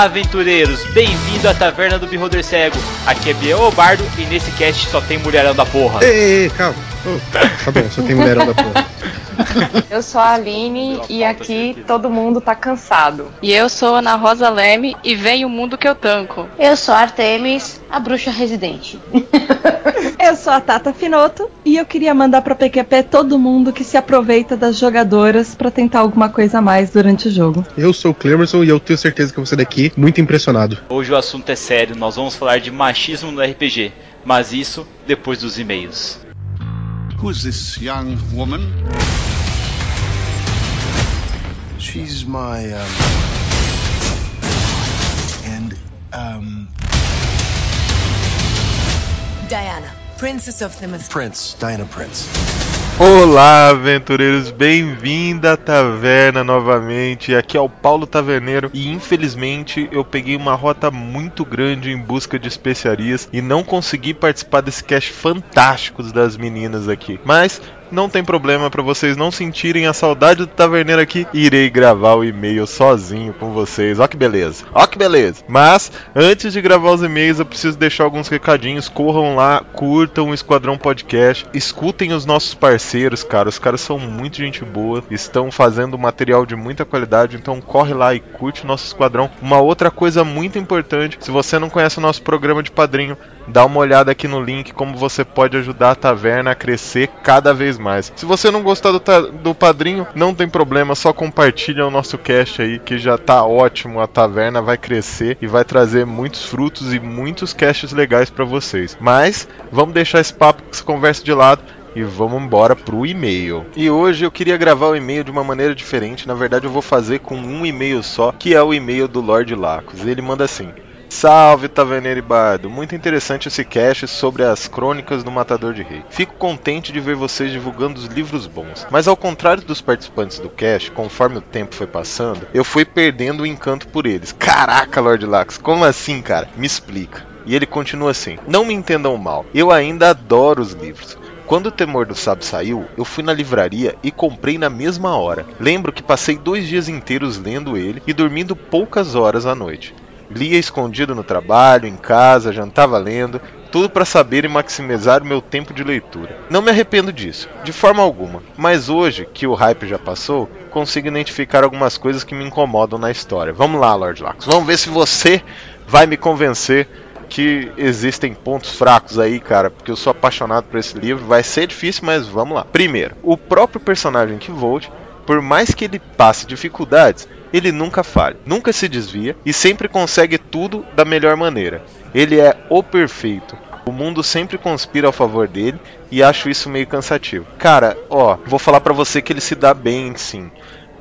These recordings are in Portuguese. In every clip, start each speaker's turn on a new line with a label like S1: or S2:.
S1: Olá, aventureiros! Bem-vindo à Taverna do Beholder Cego. Aqui é Biel Bardo e nesse cast só tem mulherão da porra.
S2: Ei, ei, calma. Oh, tá bom, só tem mulherão da porra.
S3: Eu sou a Aline e aqui todo mundo tá cansado.
S4: E eu sou Ana Rosa Leme e vem o mundo que eu tanco.
S5: Eu sou a Artemis, a bruxa residente.
S6: Eu sou a Tata Finoto e eu queria mandar pra PQP todo mundo que se aproveita das jogadoras pra tentar alguma coisa a mais durante o jogo.
S2: Eu sou o Clemerson e eu tenho certeza que eu vou sair daqui muito impressionado.
S1: Hoje o assunto é sério, nós vamos falar de machismo no RPG, mas isso depois dos e-mails.
S7: Who's this young woman?
S8: She's my, um. And, um.
S9: Diana, Princess of Themys.
S8: Prince. Diana Prince.
S10: Olá, aventureiros, bem-vinda à taverna novamente. Aqui é o Paulo Taverneiro e infelizmente eu peguei uma rota muito grande em busca de especiarias e não consegui participar desse cast fantástico das meninas aqui. Mas não tem problema para vocês não sentirem a saudade do taverneiro aqui. Irei gravar o e-mail sozinho com vocês. Ó que beleza. Ó que beleza. Mas antes de gravar os e-mails, eu preciso deixar alguns recadinhos. Corram lá, curtam o Esquadrão Podcast, escutem os nossos parceiros, cara. Os caras são muito gente boa, estão fazendo material de muita qualidade, então corre lá e curte o nosso esquadrão. Uma outra coisa muito importante, se você não conhece o nosso programa de padrinho, dá uma olhada aqui no link como você pode ajudar a taverna a crescer cada vez mais. Se você não gostar do, do padrinho, não tem problema, só compartilha o nosso cast aí que já tá ótimo. A taverna vai crescer e vai trazer muitos frutos e muitos casts legais para vocês. Mas vamos deixar esse papo, essa conversa de lado e vamos embora pro e-mail. E hoje eu queria gravar o e-mail de uma maneira diferente. Na verdade, eu vou fazer com um e-mail só, que é o e-mail do Lord Lacos. Ele manda assim: Salve Taverneiro e Bardo! Muito interessante esse cast sobre as crônicas do Matador de Rei. Fico contente de ver vocês divulgando os livros bons, mas ao contrário dos participantes do cast, conforme o tempo foi passando, eu fui perdendo o encanto por eles. Caraca, Lord Lax, como assim, cara? Me explica. E ele continua assim: Não me entendam mal, eu ainda adoro os livros. Quando o Temor do Sábio saiu, eu fui na livraria e comprei na mesma hora. Lembro que passei dois dias inteiros lendo ele e dormindo poucas horas à noite. Lia escondido no trabalho, em casa, jantava lendo, tudo para saber e maximizar o meu tempo de leitura. Não me arrependo disso, de forma alguma, mas hoje, que o hype já passou, consigo identificar algumas coisas que me incomodam na história. Vamos lá, Lord Lacos, vamos ver se você vai me convencer que existem pontos fracos aí, cara, porque eu sou apaixonado por esse livro. Vai ser difícil, mas vamos lá. Primeiro, o próprio personagem que volte, por mais que ele passe dificuldades, ele nunca falha, nunca se desvia e sempre consegue tudo da melhor maneira. Ele é o perfeito. O mundo sempre conspira a favor dele e acho isso meio cansativo. Cara, ó, vou falar para você que ele se dá bem, sim.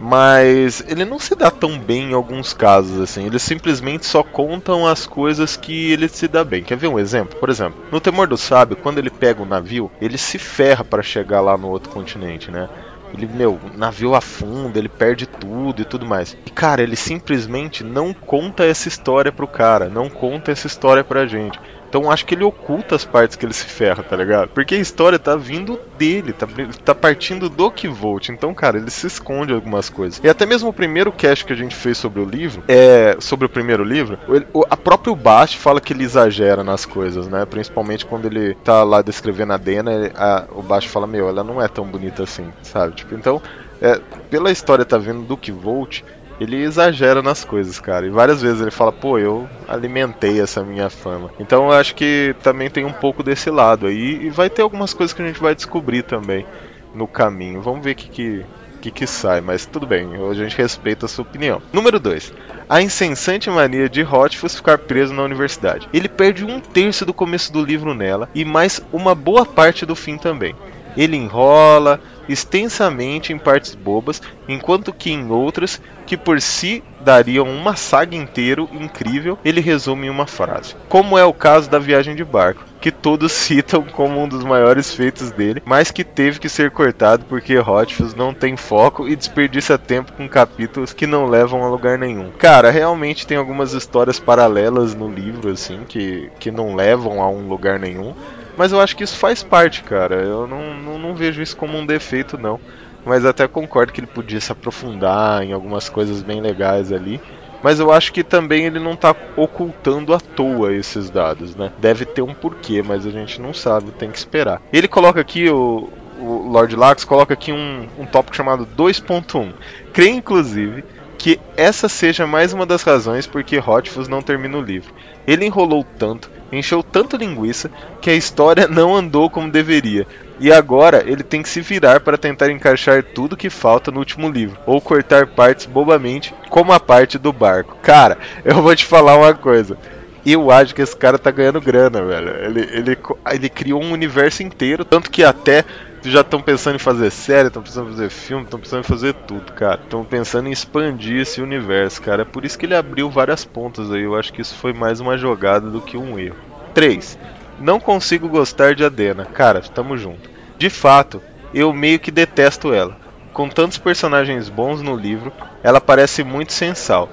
S10: Mas ele não se dá tão bem em alguns casos, assim. Eles simplesmente só contam as coisas que ele se dá bem. Quer ver um exemplo? Por exemplo, no Temor do Sábio, quando ele pega o navio, ele se ferra para chegar lá no outro continente, né? Ele, meu, o navio afunda, ele perde tudo e tudo mais. E, cara, ele simplesmente não conta essa história pro cara, não conta essa história pra gente. Então acho que ele oculta as partes que ele se ferra, tá ligado? Porque a história tá vindo dele, tá, tá partindo do que volte. Então, cara, ele se esconde algumas coisas. E até mesmo o primeiro cast que a gente fez sobre o livro, é sobre o primeiro livro, ele, o, a próprio Bast fala que ele exagera nas coisas, né? Principalmente quando ele tá lá descrevendo a Dena, a, o Bast fala, meu, ela não é tão bonita assim, sabe? Tipo, então, é, pela história tá vindo do que volte, ele exagera nas coisas, cara. E várias vezes ele fala, pô, eu alimentei essa minha fama. Então eu acho que também tem um pouco desse lado aí. E vai ter algumas coisas que a gente vai descobrir também no caminho. Vamos ver o que, que, que, que sai, mas tudo bem, a gente respeita a sua opinião. Número 2. A incessante mania de Hotfuss ficar preso na universidade. Ele perde um terço do começo do livro nela e mais uma boa parte do fim também. Ele enrola extensamente em partes bobas, enquanto que em outras, que por si dariam uma saga inteiro incrível, ele resume em uma frase. Como é o caso da viagem de barco, que todos citam como um dos maiores feitos dele, mas que teve que ser cortado porque Hotfuss não tem foco e desperdiça tempo com capítulos que não levam a lugar nenhum. Cara, realmente tem algumas histórias paralelas no livro assim que, que não levam a um lugar nenhum. Mas eu acho que isso faz parte, cara. Eu não, não, não, vejo isso como um defeito, não. Mas até concordo que ele podia se aprofundar em algumas coisas bem legais ali. Mas eu acho que também ele não tá ocultando à toa esses dados, né? Deve ter um porquê, mas a gente não sabe, tem que esperar. Ele coloca aqui, o, o Lord Lax coloca aqui um, um tópico chamado 2.1. Creio, inclusive, que essa seja mais uma das razões por que Hotfuss não termina o livro. Ele enrolou tanto, encheu tanto linguiça, que a história não andou como deveria. E agora ele tem que se virar para tentar encaixar tudo que falta no último livro, ou cortar partes bobamente, como a parte do barco. Cara, eu vou te falar uma coisa. Eu acho que esse cara tá ganhando grana, velho. Ele, ele, ele criou um universo inteiro, tanto que até já estão pensando em fazer série, estão pensando em fazer filme, estão pensando em fazer tudo, cara. Estão pensando em expandir esse universo, cara. É por isso que ele abriu várias pontas aí. Eu acho que isso foi mais uma jogada do que um erro. 3. Não consigo gostar de Adena. Cara, tamo junto. De fato, eu meio que detesto ela. Com tantos personagens bons no livro, ela parece muito sensal.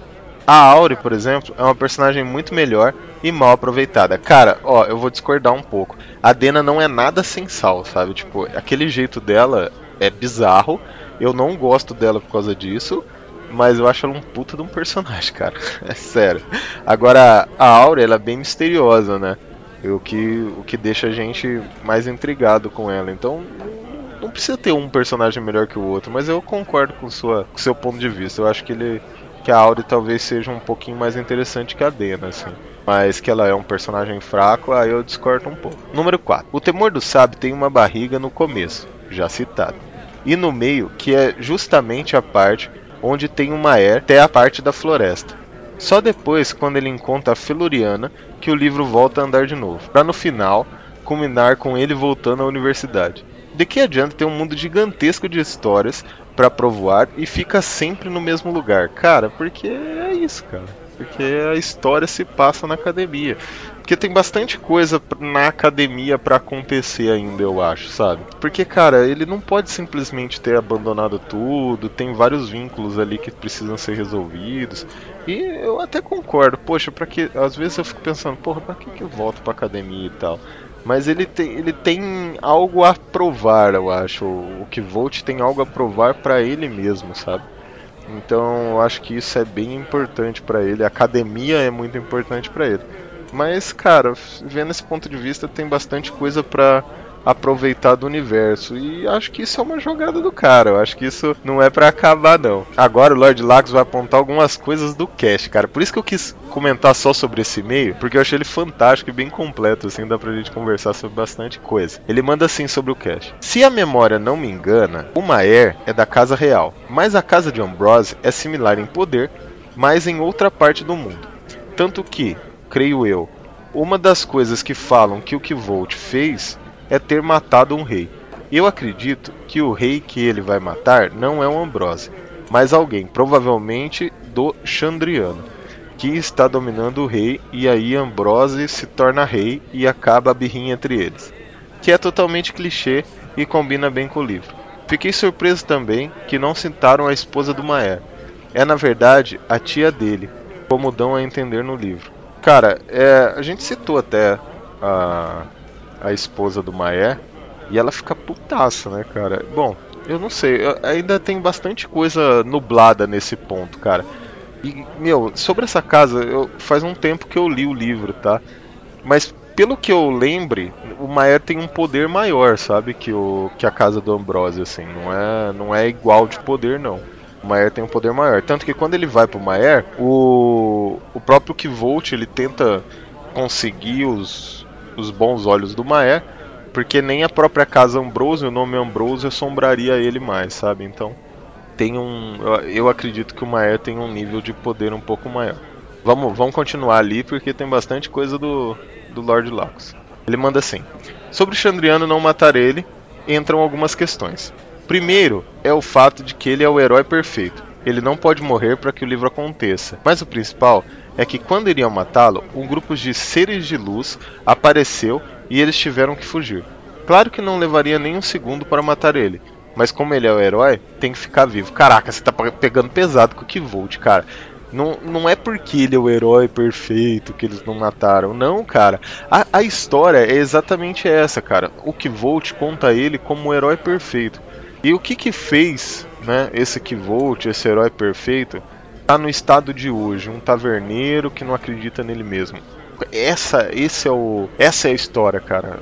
S10: A Auri, por exemplo, é uma personagem muito melhor e mal aproveitada. Cara, ó, eu vou discordar um pouco. A Dena não é nada sensal, sabe? Tipo, aquele jeito dela é bizarro. Eu não gosto dela por causa disso. Mas eu acho ela um puta de um personagem, cara. É sério. Agora, a Aura, ela é bem misteriosa, né? O que, o que deixa a gente mais intrigado com ela. Então, não precisa ter um personagem melhor que o outro. Mas eu concordo com, sua, com seu ponto de vista. Eu acho que ele que a Auri talvez seja um pouquinho mais interessante que a Dena, assim. Mas que ela é um personagem fraco, aí eu discordo um pouco. Número 4. O Temor do Sábio tem uma barriga no começo, já citado. E no meio, que é justamente a parte onde tem uma er até a parte da floresta. Só depois, quando ele encontra a Feluriana, que o livro volta a andar de novo, para no final culminar com ele voltando à universidade. De que adianta ter um mundo gigantesco de histórias para provoar e fica sempre no mesmo lugar. Cara, porque é isso, cara. Porque a história se passa na academia. Porque tem bastante coisa na academia para acontecer ainda, eu acho, sabe? Porque, cara, ele não pode simplesmente ter abandonado tudo, tem vários vínculos ali que precisam ser resolvidos. E eu até concordo, poxa, para que às vezes eu fico pensando, porra, para que que eu volto para academia e tal? Mas ele tem, ele tem algo a provar, eu acho. O que Volt tem algo a provar para ele mesmo, sabe? Então eu acho que isso é bem importante para ele. A academia é muito importante para ele. Mas, cara, vendo esse ponto de vista, tem bastante coisa para aproveitar do universo. E acho que isso é uma jogada do cara. Eu acho que isso não é para acabar, não. Agora o Lord Lagos vai apontar algumas coisas do cast, cara. Por isso que eu quis comentar só sobre esse e-mail, porque eu achei ele fantástico e bem completo, assim, dá pra gente conversar sobre bastante coisa. Ele manda assim sobre o cast. Se a memória não me engana, o Maer é da Casa Real, mas a Casa de Ambrose é similar em poder, mas em outra parte do mundo. Tanto que, creio eu, uma das coisas que falam que o que Volt fez é ter matado um rei. Eu acredito que o rei que ele vai matar não é um Ambrose, mas alguém, provavelmente do Chandriano, que está dominando o rei e aí Ambrose se torna rei e acaba a birrinha entre eles, que é totalmente clichê e combina bem com o livro. Fiquei surpreso também que não citaram a esposa do Maer. É na verdade a tia dele, como dão a entender no livro. Cara, é, a gente citou até a, a esposa do Maé, e ela fica putaça, né, cara? Bom, eu não sei, eu, ainda tem bastante coisa nublada nesse ponto, cara. E, meu, sobre essa casa, eu, faz um tempo que eu li o livro, tá? Mas pelo que eu lembre, o Maer tem um poder maior, sabe? Que, o, que a casa do Ambrose, assim. Não é, não é igual de poder, não. O Maer tem um poder maior. Tanto que quando ele vai pro Maer, o, o próprio Kivolt, ele tenta conseguir os, os bons olhos do Maé, porque nem a própria casa Ambrose, o nome Ambrose, assombraria ele mais, sabe? Então, tem um. Eu acredito que o Maé tem um nível de poder um pouco maior. Vamos, vamos continuar ali porque tem bastante coisa do, do Lord Lacos. Ele manda assim: Sobre o Chandriano não matar ele, entram algumas questões. Primeiro é o fato de que ele é o herói perfeito. Ele não pode morrer para que o livro aconteça. Mas o principal é que quando iriam matá-lo, um grupo de seres de luz apareceu e eles tiveram que fugir. Claro que não levaria nem um segundo para matar ele, mas como ele é o herói, tem que ficar vivo. Caraca, você tá pegando pesado com o Kivolt, cara. Não, não é porque ele é o herói perfeito que eles não mataram. Não, cara. A, a história é exatamente essa, cara. O Kivolt conta ele como o herói perfeito. E o que que fez, né, esse Kivolt, esse herói perfeito, tá no estado de hoje, um taverneiro que não acredita nele mesmo. Essa, esse é o, essa é a história, cara.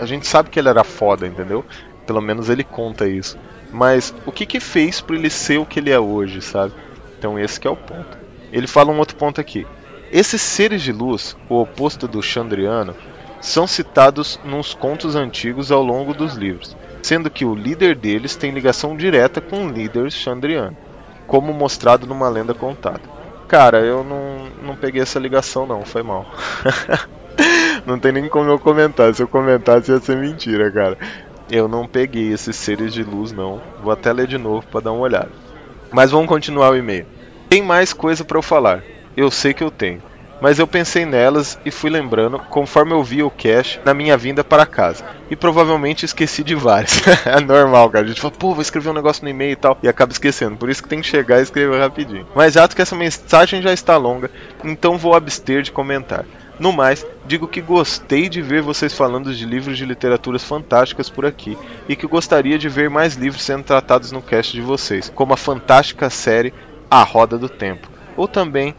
S10: A gente sabe que ele era foda, entendeu? Pelo menos ele conta isso. Mas o que que fez para ele ser o que ele é hoje, sabe? Então esse que é o ponto. Ele fala um outro ponto aqui. Esses seres de luz, o oposto do Chandriano, são citados nos contos antigos ao longo dos livros, sendo que o líder deles tem ligação direta com o líder Chandriano, como mostrado numa lenda contada. Cara, eu não, não peguei essa ligação não, foi mal. não tem nem como eu comentar, se eu comentasse ia ser mentira, cara. Eu não peguei esses seres de luz não. Vou até ler de novo para dar uma olhada. Mas vamos continuar o e-mail. Tem mais coisa para eu falar. Eu sei que eu tenho. Mas eu pensei nelas e fui lembrando conforme eu via o cache na minha vinda para casa. E provavelmente esqueci de várias. é normal, cara. A gente fala, pô, vou escrever um negócio no e-mail e tal. E acaba esquecendo. Por isso que tem que chegar e escrever rapidinho. Mas ato que essa mensagem já está longa, então vou abster de comentar. No mais, digo que gostei de ver vocês falando de livros de literaturas fantásticas por aqui e que gostaria de ver mais livros sendo tratados no cast de vocês, como a fantástica série A Roda do Tempo, ou também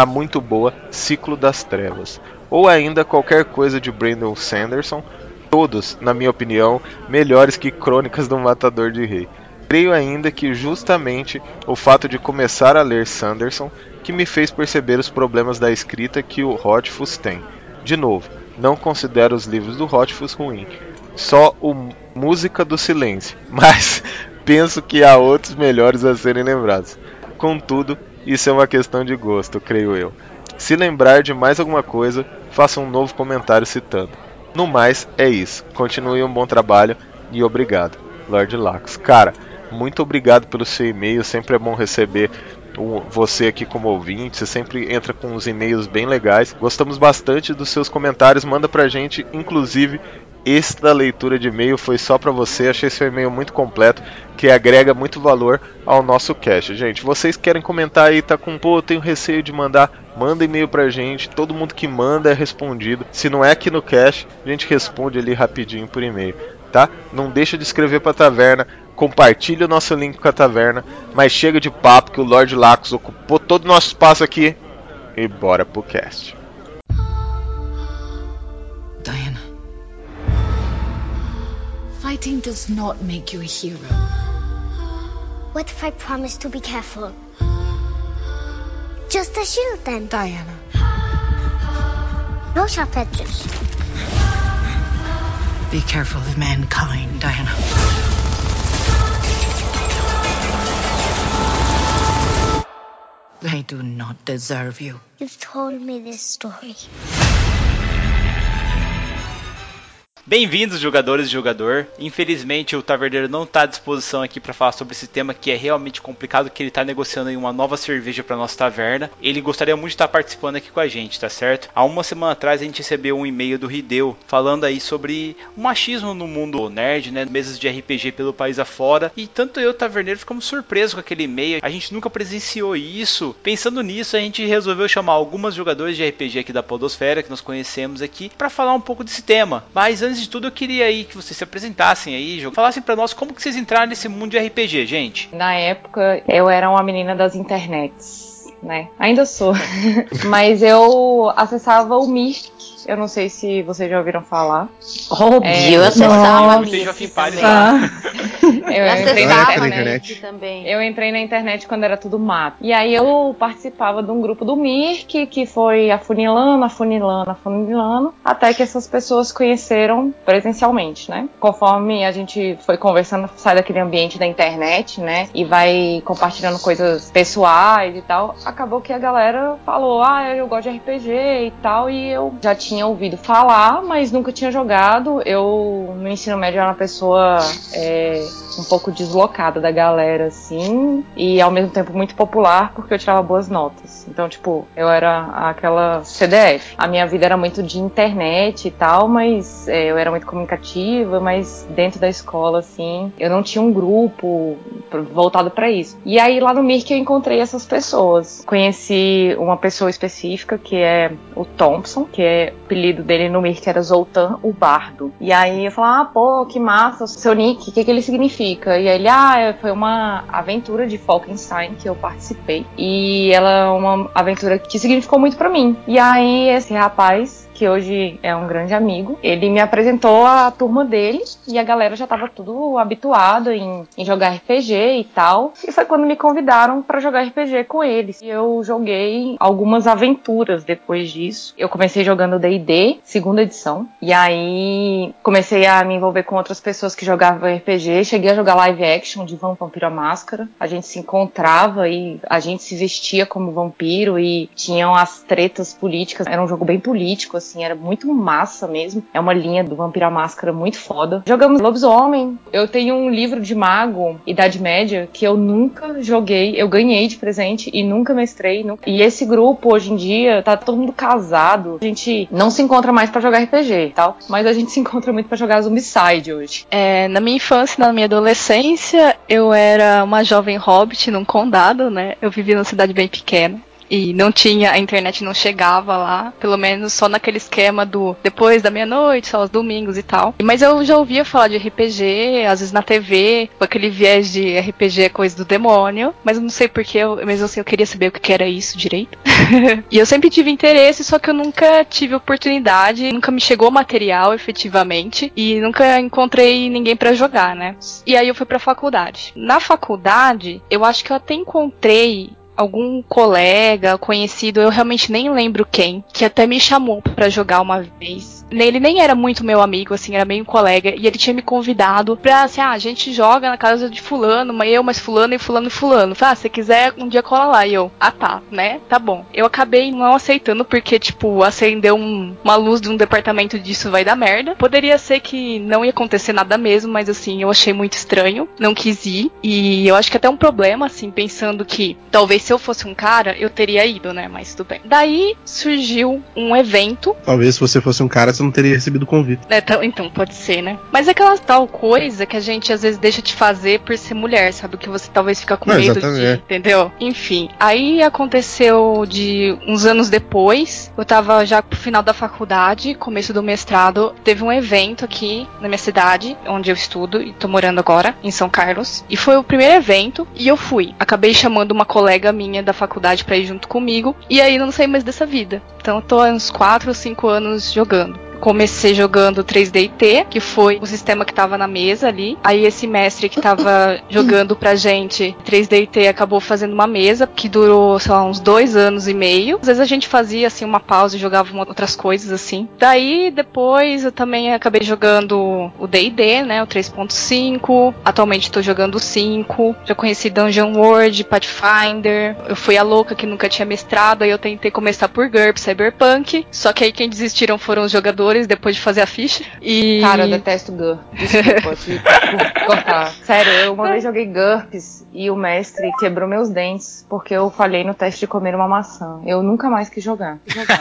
S10: a muito boa Ciclo das Trevas, ou ainda qualquer coisa de Brandon Sanderson, todos, na minha opinião, melhores que Crônicas do Matador de Rei. Creio ainda que justamente o fato de começar a ler Sanderson que me fez perceber os problemas da escrita que o Rothfuss tem. De novo, não considero os livros do Rothfuss ruim, só o Música do Silêncio, mas penso que há outros melhores a serem lembrados. Contudo, isso é uma questão de gosto, creio eu. Se lembrar de mais alguma coisa, faça um novo comentário citando. No mais, é isso. Continue um bom trabalho e obrigado, Lord Lacos. Cara, muito obrigado pelo seu e-mail, sempre é bom receber você aqui como ouvinte, você sempre entra com uns e-mails bem legais. Gostamos bastante dos seus comentários, manda pra gente, inclusive esta leitura de e-mail foi só para você. Achei seu e-mail muito completo, que agrega muito valor ao nosso cast. Gente, vocês querem comentar aí, tá com, pô, eu tenho receio de mandar, manda e-mail pra gente. Todo mundo que manda é respondido. Se não é aqui no cast, a gente responde ali rapidinho por e-mail, tá? Não deixa de escrever pra taverna compartilhe o nosso link com a taverna, mas chega de papo que o Lord Lacos ocupou todo o nosso espaço aqui e bora pro cast.
S9: Fighting does not make you a hero.
S11: What if I promise to be careful? Just a shield then.
S9: Diana.
S11: No sharp edges.
S9: Be careful of mankind, Diana. They do not deserve you.
S11: You've told me this story.
S1: Bem-vindos, jogadores e jogador. Infelizmente, o Taverneiro não está à disposição aqui para falar sobre esse tema que é realmente complicado, que ele está negociando uma nova cerveja para nossa taverna. Ele gostaria muito de estar participando aqui com a gente, tá certo? Há uma semana atrás a gente recebeu um e-mail do Hideo falando aí sobre o machismo no mundo nerd, né? Mesas de RPG pelo país afora. E tanto eu Taverneiro ficamos surpresos com aquele e-mail. A gente nunca presenciou isso. Pensando nisso, a gente resolveu chamar algumas jogadores de RPG aqui da Podosfera que nós conhecemos aqui para falar um pouco desse tema. Mas antes de tudo, eu queria aí que vocês se apresentassem aí, falassem para nós como que vocês entraram nesse mundo de RPG, gente.
S3: Na época, eu era uma menina das internets, né? Ainda sou. Mas eu acessava o Mystic. Eu não sei se vocês já ouviram falar.
S5: Óbvio,
S3: É,
S5: eu acessava.
S3: Eu
S5: Eu
S3: entrei na internet.
S5: Também.
S3: Eu entrei na internet quando era tudo mato. E aí eu participava de um grupo do Mirk, que foi afunilando, afunilando, afunilando, até que essas pessoas se conheceram presencialmente, né? Conforme a gente foi conversando, sai daquele ambiente da internet, né? E vai compartilhando coisas pessoais e tal, acabou que a galera falou: ah, eu gosto de RPG e tal, e eu já tinha ouvido falar, mas nunca tinha jogado. Eu, no ensino médio, era uma pessoa é, um pouco deslocada da galera, assim, e ao mesmo tempo muito popular porque eu tirava boas notas. Então, tipo, eu era aquela CDF. A minha vida era muito de internet e tal, mas é, eu era muito comunicativa, mas dentro da escola, assim, eu não tinha um grupo voltado para isso. E aí lá no Mirk eu encontrei essas pessoas. Conheci uma pessoa específica que é o Thompson, que é apelido dele no Mirk era Zoltan o Bardo. E aí eu falei, ah, pô, que massa, seu nick, o que, que ele significa? E aí ele, ah, foi uma aventura de Falkenstein que eu participei. E ela é uma aventura que significou muito para mim. E aí esse rapaz que hoje é um grande amigo. Ele me apresentou a turma dele e a galera já tava tudo habituado em, em jogar RPG e tal. E foi quando me convidaram para jogar RPG com eles. E eu joguei algumas aventuras depois disso. Eu comecei jogando D&D, segunda edição. E aí comecei a me envolver com outras pessoas que jogavam RPG. Cheguei a jogar live action de Vampiro à Máscara. A gente se encontrava e a gente se vestia como vampiro e tinham as tretas políticas. Era um jogo bem político, assim era muito massa mesmo. É uma linha do Vampiro à Máscara muito foda. Jogamos Lobisomem. Eu tenho um livro de mago, Idade Média, que eu nunca joguei. Eu ganhei de presente e nunca mestrei. Nunca. E esse grupo, hoje em dia, tá todo mundo casado. A gente não se encontra mais para jogar RPG e tal, mas a gente se encontra muito para jogar Zombicide hoje.
S4: É, na minha infância, na minha adolescência, eu era uma jovem hobbit num condado, né? Eu vivia numa cidade bem pequena e não tinha, a internet não chegava lá, pelo menos só naquele esquema do depois da meia-noite, só aos domingos e tal. Mas eu já ouvia falar de RPG, às vezes na TV, com aquele viés de RPG é coisa do demônio, mas eu não sei porquê, mesmo assim eu queria saber o que era isso direito. e eu sempre tive interesse, só que eu nunca tive oportunidade, nunca me chegou material efetivamente e nunca encontrei ninguém para jogar, né? E aí eu fui pra faculdade. Na faculdade, eu acho que eu até encontrei algum colega, conhecido, eu realmente nem lembro quem, que até me chamou para jogar uma vez. Ele nem era muito meu amigo, assim, era meio um colega, e ele tinha me convidado pra, assim, ah, a gente joga na casa de fulano, mas eu, mas fulano e fulano e fulano. Ah, se quiser, um dia cola lá. E eu, ah tá, né? Tá bom. Eu acabei não aceitando porque, tipo, acendeu um, uma luz de um departamento disso vai dar merda. Poderia ser que não ia acontecer nada mesmo, mas assim, eu achei muito estranho, não quis ir. E eu acho que até um problema, assim, pensando que talvez se eu fosse um cara, eu teria ido, né? Mas tudo bem. Daí surgiu um evento.
S2: Talvez se você fosse um cara, você não teria recebido o convite.
S4: É, então, pode ser, né? Mas é aquela tal coisa que a gente às vezes deixa de fazer por ser mulher, sabe? Que você talvez fica com não, medo de. Entendeu? Enfim. Aí aconteceu de uns anos depois, eu tava já pro final da faculdade, começo do mestrado, teve um evento aqui na minha cidade, onde eu estudo e tô morando agora, em São Carlos. E foi o primeiro evento e eu fui. Acabei chamando uma colega minha da faculdade para ir junto comigo. E aí não saí mais dessa vida. Então eu tô há uns 4 ou 5 anos jogando comecei jogando 3DT, que foi o sistema que tava na mesa ali. Aí esse mestre que tava jogando pra gente 3DT acabou fazendo uma mesa que durou, sei lá, uns dois anos e meio. Às vezes a gente fazia assim uma pausa e jogava outras coisas assim. Daí depois eu também acabei jogando o D&D, né, o 3.5. Atualmente tô jogando o 5. Já conheci Dungeon World, Pathfinder. Eu fui a louca que nunca tinha mestrado, aí eu tentei começar por GURP, Cyberpunk. Só que aí quem desistiram foram os jogadores depois de fazer a ficha. E.
S3: Cara, eu detesto GURPS. Desculpa, te cortar. Sério, eu uma vez joguei GURPS e o mestre quebrou meus dentes porque eu falhei no teste de comer uma maçã. Eu nunca mais quis jogar. Quis jogar.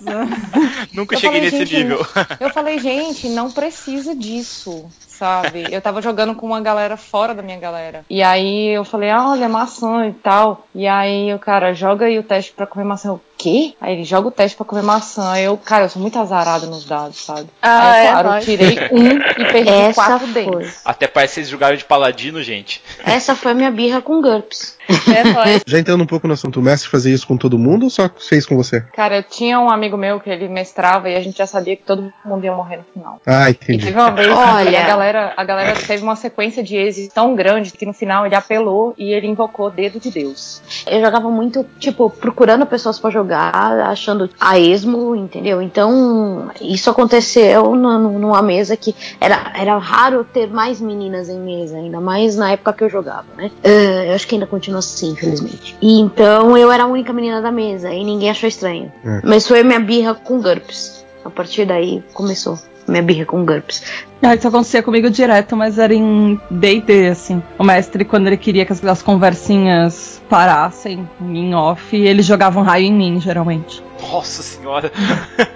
S1: Nossa! Nunca eu cheguei falei, nesse gente, nível.
S3: Eu falei, gente, não precisa disso sabe? Eu tava jogando com uma galera fora da minha galera. E aí eu falei, ah, olha, maçã e tal. E aí o cara joga aí o teste pra comer maçã. Eu, quê? Aí ele joga o teste pra comer maçã. Aí eu, cara, eu sou muito azarada nos dados, sabe? Ah, aí, é, claro, eu tirei um e perdi Essa quatro foi. dentes.
S1: Até parece que vocês jogaram de paladino, gente.
S5: Essa foi minha birra com GURPS.
S2: É, Já entrando um pouco no assunto, o mestre fazia isso com todo mundo ou só fez com você?
S3: Cara, eu tinha um amigo meu que ele mestrava e a gente já sabia que todo mundo ia morrer no final.
S2: Ah, entendi.
S3: E teve uma vez Olha... a galera, a galera teve uma sequência de êxitos tão grande que no final ele apelou e ele invocou dedo de Deus.
S5: Eu jogava muito, tipo, procurando pessoas para jogar, achando a esmo, entendeu? Então, isso aconteceu numa mesa que era, era raro ter mais meninas em mesa, ainda mais na época que eu jogava, né? Uh, eu acho que ainda continua assim, infelizmente. E então eu era a única menina da mesa e ninguém achou estranho. É. Mas foi minha birra com GURPS. A partir daí começou minha birra com GURPS.
S6: Ah, isso acontecia comigo direto, mas era em D&D, assim. O mestre, quando ele queria que as, conversinhas parassem em off, ele jogava um raio em mim, geralmente.
S1: Nossa senhora!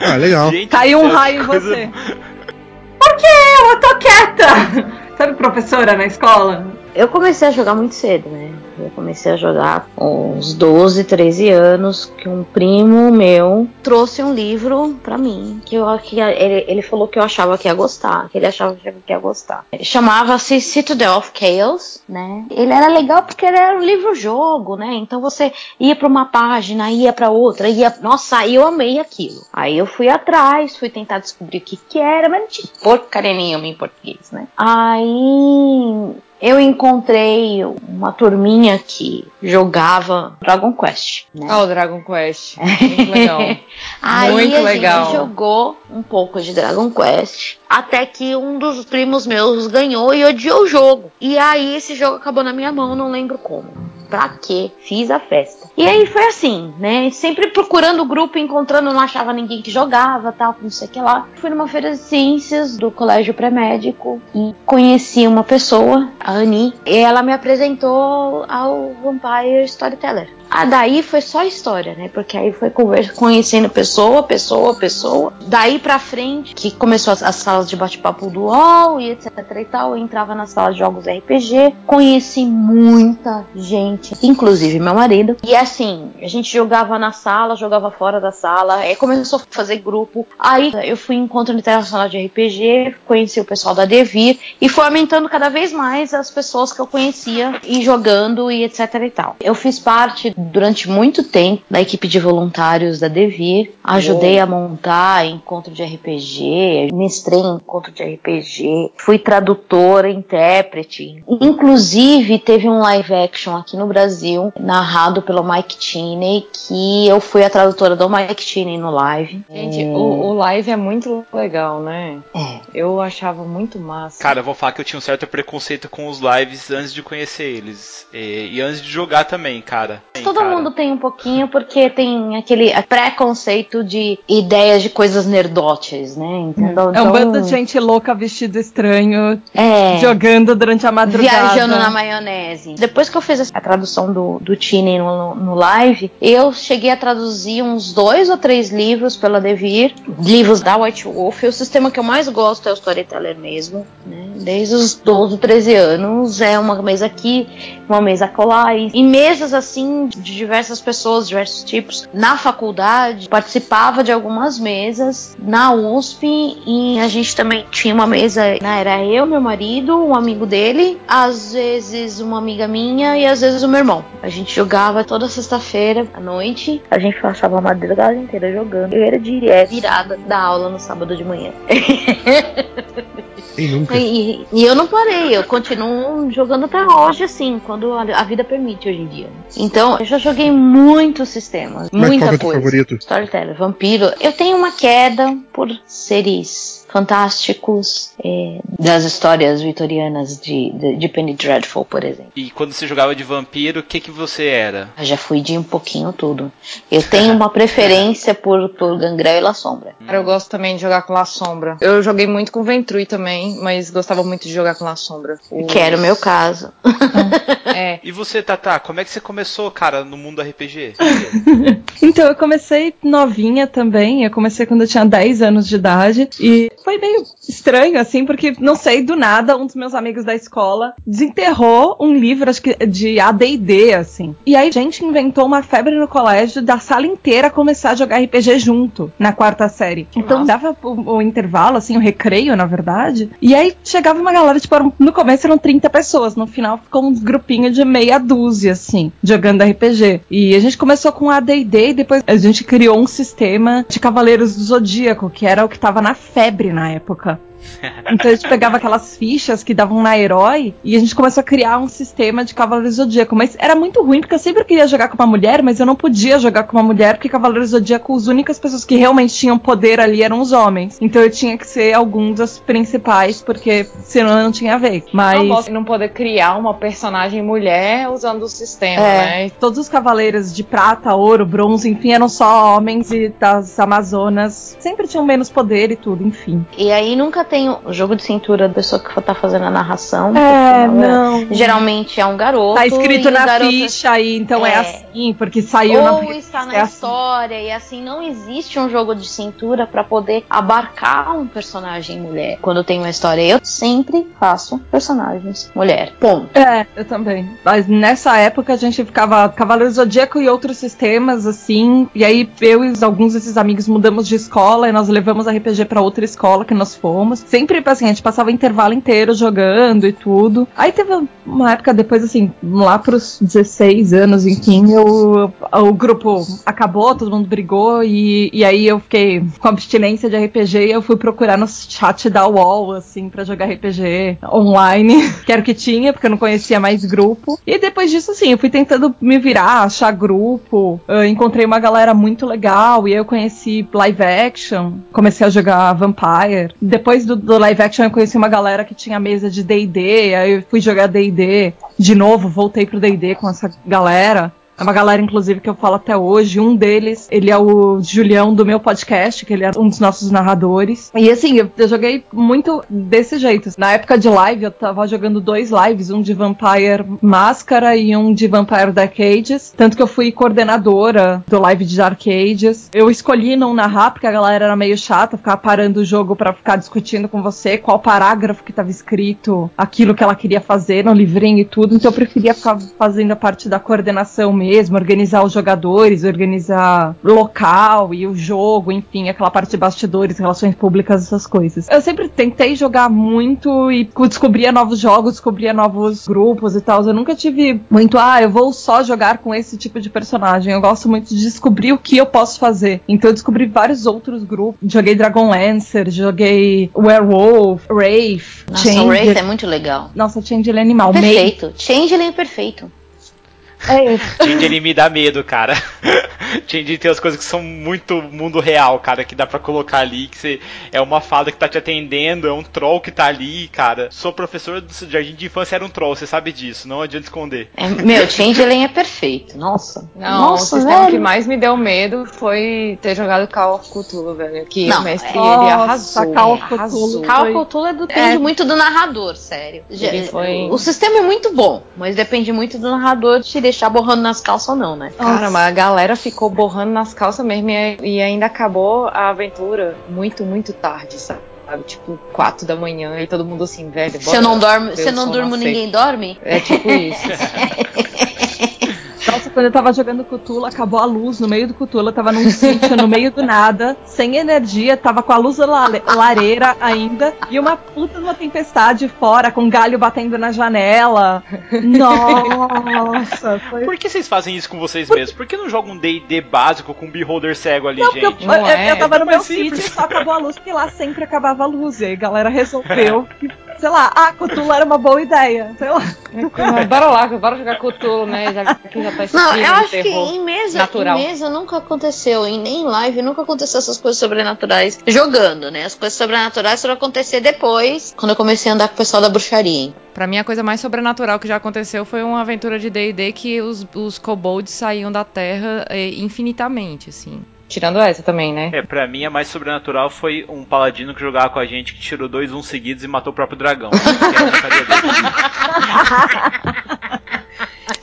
S2: Ah, legal.
S6: Gente, Caiu um raio coisa... em você. Por quê? Eu tô quieta! Sabe professora na escola?
S5: Eu comecei a jogar muito cedo, né? Eu comecei a jogar com uns 12, 13 anos, que um primo meu trouxe um livro pra mim, que eu que ele, ele falou que eu achava que ia gostar, que ele achava que ia gostar. Chamava-se Citadel of Chaos, né? Ele era legal porque era um livro-jogo, né? Então você ia pra uma página, ia pra outra, ia. Nossa, aí eu amei aquilo. Aí eu fui atrás, fui tentar descobrir o que que era, mas não tinha porcaria nenhuma em português, né? Aí eu encontrei uma turminha que jogava Dragon Quest. Né?
S3: Ah, o Dragon Quest. Muito legal.
S5: Aí
S3: Muito
S5: a
S3: legal.
S5: gente jogou um pouco de Dragon Quest. Até que um dos primos meus ganhou e odiou o jogo. E aí esse jogo acabou na minha mão, não lembro como. Pra quê? Fiz a festa. E aí foi assim, né? Sempre procurando o grupo, encontrando, não achava ninguém que jogava, tal, não sei o que lá. Fui numa feira de ciências do colégio pré-médico e conheci uma pessoa, a Ani, e ela me apresentou ao Vampire Storyteller. Ah, daí foi só história, né? Porque aí foi conhecendo pessoa, pessoa, pessoa. Daí pra frente, que começou as, as salas de bate-papo do UOL e etc e tal, eu entrava na sala de jogos RPG, conheci muita gente, inclusive meu marido. E assim, a gente jogava na sala, jogava fora da sala, aí começou a fazer grupo. Aí eu fui em encontro internacional de RPG, conheci o pessoal da Devir e foi aumentando cada vez mais as pessoas que eu conhecia e jogando e etc e tal. Eu fiz parte durante muito tempo da equipe de voluntários da Devir, ajudei a montar encontro de RPG, mestrei em encontro de RPG, fui tradutora, intérprete. Inclusive teve um live action aqui no Brasil, narrado pelo Mike Cheney, que eu fui a tradutora do Mike Cheney no live.
S3: Gente, o, o live é muito legal, né?
S5: É.
S3: Eu achava muito massa.
S1: Cara, eu vou falar que eu tinha um certo preconceito com os lives antes de conhecer eles. E, e antes de jogar também, cara.
S5: Todo
S1: cara.
S5: mundo tem um pouquinho, porque tem aquele preconceito de ideias de coisas nerdotes, né? Entendeu?
S6: É um
S5: Então,
S6: bando de gente louca, vestido estranho,
S5: É.
S6: jogando durante a madrugada.
S5: Viajando na maionese. Depois que eu fiz a tradução do, do Tine no, no live, eu cheguei a traduzir uns dois ou três livros pela Devir, livros da White Wolf. E o sistema que eu mais gosto é o Storyteller mesmo, né? Desde os 12, 13 anos. É uma mesa aqui, uma mesa colar. E, e mesas assim, de diversas pessoas, diversos tipos. Na faculdade, participava de algumas mesas. Na USP, e a gente também tinha uma mesa, né? Era eu, meu marido, um amigo dele, às vezes uma amiga minha e às vezes o meu irmão. A gente jogava toda sexta-feira à noite. A gente passava a madrugada inteira jogando. Eu era é, virada da aula no sábado de manhã.
S2: Quem nunca?
S5: E, e eu não parei, eu continuo jogando até hoje, assim, quando a, vida permite hoje em dia. Então, eu já joguei muitos sistemas,
S2: Mas
S5: muita
S2: qual que é o teu
S5: coisa.
S2: favorito?
S5: Storyteller, vampiro. Eu tenho uma queda por seres fantásticos é, das histórias vitorianas de, de, de Penny Dreadful, por exemplo.
S1: E quando você jogava de vampiro, o que que você era?
S5: Eu já fui de um pouquinho tudo. Eu tenho uma preferência por, por Gangrel e La Sombra.
S3: Cara, eu gosto também de jogar com La Sombra. Eu joguei muito com Ventrui também, mas gostava muito de jogar com La Sombra. Os-
S5: Que era o meu caso.
S3: É.
S1: E você, Tata, como é que você começou, cara, no mundo RPG?
S6: Então, eu comecei novinha também. Eu comecei quando eu tinha 10 anos de idade. E foi meio estranho, assim, porque, não sei, do nada, um dos meus amigos da escola desenterrou um livro, acho que de ADD, assim. E aí a gente inventou uma febre no colégio da sala inteira começar a jogar RPG junto, na quarta série. Então dava o, o intervalo, assim, o recreio, na verdade. E aí chegava uma galera, tipo, eram- no começo eram 30 pessoas, no final ficou um grupinho de meia dúzia, assim, jogando RPG. E a gente começou com AD&D e depois a gente criou um sistema de Cavaleiros do Zodíaco, que era o que tava na febre na época. Então a gente pegava aquelas fichas que davam na herói e a gente começou a criar um sistema de Cavaleiro Zodíaco. Mas era muito ruim, porque eu sempre queria jogar com uma mulher, mas eu não podia jogar com uma mulher, porque Cavaleiro Zodíaco, as únicas pessoas que realmente tinham poder ali eram os homens. Então eu tinha que ser algum dos principais, porque senão eu não tinha a ver. Mas.
S3: Não posso não poder criar uma personagem mulher usando o sistema,
S6: É,
S3: né?
S6: todos os cavaleiros de prata, ouro, bronze, enfim, eram só homens e das Amazonas sempre tinham menos poder e tudo, enfim.
S5: E aí nunca tem o jogo de cintura da pessoa que tá fazendo a narração.
S6: É,
S5: ela-
S6: não.
S5: Geralmente é um garoto.
S6: Tá escrito na
S5: garoto-
S6: ficha aí, então é,
S5: É.
S6: assim, porque saiu na
S5: Ou está na
S6: é assim.
S5: história, e assim, não existe um jogo de cintura pra poder abarcar um personagem mulher. Quando tem uma história, eu sempre faço personagens mulher. Ponto.
S6: É, eu também. Mas nessa época a gente ficava Cavaleiro Zodíaco e outros sistemas, assim. E aí eu e alguns desses amigos mudamos de escola e nós levamos RPG pra outra escola que nós fomos. Sempre, assim, a gente passava o intervalo inteiro jogando e tudo. Aí teve uma época depois, assim, lá pros 16 anos, enfim, eu, o grupo acabou, todo mundo brigou e, e aí eu fiquei com abstinência de RPG e eu fui procurar no chat da UOL, assim, pra jogar RPG online, que era o que tinha, porque eu não conhecia mais grupo. E depois disso, assim, eu fui tentando me virar, achar grupo, eu encontrei uma galera muito legal e aí eu conheci live action, comecei a jogar Vampire. Depois do, do live action eu conheci uma galera que tinha mesa de D&D, aí eu fui jogar D&D de novo, voltei pro D&D com essa galera. É uma galera, inclusive, que eu falo até hoje. Um deles, ele é o Julião do meu podcast, que ele é um dos nossos narradores. E assim, eu, eu joguei muito desse jeito. Na época de live, eu tava jogando dois lives, um de Vampire Máscara e um de Vampire Dark Ages. Tanto que eu fui coordenadora do live de Dark Ages. Eu escolhi não narrar, porque a galera era meio chata, ficava parando o jogo pra ficar discutindo com você qual parágrafo que tava escrito, aquilo que ela queria fazer no livrinho e tudo. Então eu preferia ficar fazendo a parte da coordenação mesmo, organizar os jogadores, organizar local e o jogo, enfim, aquela parte de bastidores, relações públicas, essas coisas. Eu sempre tentei jogar muito e descobria novos jogos, descobria novos grupos e tal. Eu nunca tive muito, ah, eu vou só jogar com esse tipo de personagem. Eu gosto muito de descobrir o que eu posso fazer. Então eu descobri vários outros grupos. Joguei Dragonlancer, joguei Werewolf, Wraith,
S5: Nossa, o Wraith é muito legal.
S6: Nossa, Changeling Animal. Mei-
S5: Perfeito. Changeling é perfeito.
S6: É,
S1: Change ele me dá medo, cara. Change tem as coisas que são muito mundo real, cara, que dá pra colocar ali, que você é uma fada que tá te atendendo, é um troll que tá ali, cara. Sou professor do jardim de infância, era um troll, você sabe disso, não adianta esconder.
S5: É, meu, Changeling é perfeito. Nossa.
S3: Não,
S5: Nossa,
S3: o sistema
S5: velho.
S3: que mais me deu medo foi ter jogado Call of Cthulhu, velho. Que
S5: Não,
S3: o mestre,
S6: Nossa,
S3: ele arrasou.
S6: Call of Cthulhu.
S3: arrasou.
S5: Call
S6: Foi-
S5: of Cthulhu é depende
S6: É.
S5: muito do narrador, sério.
S3: Ele foi-
S5: O sistema é muito bom, mas depende muito do narrador de te deixar borrando nas calças ou não, né?
S3: Cara, mas a galera ficou borrando nas calças mesmo e, e ainda acabou a aventura muito, muito tarde, sabe? Tipo, quatro da manhã e todo mundo assim, velho.
S5: Se eu não dorme, se eu não durmo, ninguém dorme?
S3: É tipo isso.
S6: Nossa, quando eu tava jogando Cthulhu, acabou a luz no meio do eu tava num sítio no meio do nada, sem energia, tava com a luz da lale- lareira ainda, e uma puta de uma tempestade fora, com galho batendo na janela. Nossa, foi.
S1: Por que vocês fazem isso com vocês mesmos? Por que não jogam um D&D básico com um beholder cego ali,
S6: Não, eu,
S1: gente?
S3: Não
S6: eu-
S3: é,
S6: eu tava no
S1: é
S6: meu
S1: mais simples.
S6: sítio e só acabou a luz, porque lá sempre acabava a luz. E aí a galera resolveu que, sei lá, ah, Cthulhu era uma boa ideia. Sei lá.
S3: bora lá, bora jogar Cthulhu, né? Já que já tá
S5: Não, eu acho que em mesa,
S3: natural.
S5: em mesa nunca aconteceu, e nem em live nunca aconteceu essas coisas sobrenaturais jogando, né? As coisas sobrenaturais foram acontecer depois, quando eu comecei a andar com o pessoal da bruxaria. hein?
S12: Pra mim, a coisa mais sobrenatural que já aconteceu foi uma aventura de D&D que os, os kobolds saíam da Terra eh, infinitamente, assim.
S3: Tirando essa também, né?
S1: É, pra mim a mais sobrenatural foi um paladino que jogava com a gente que tirou dois uns seguidos e matou o próprio dragão.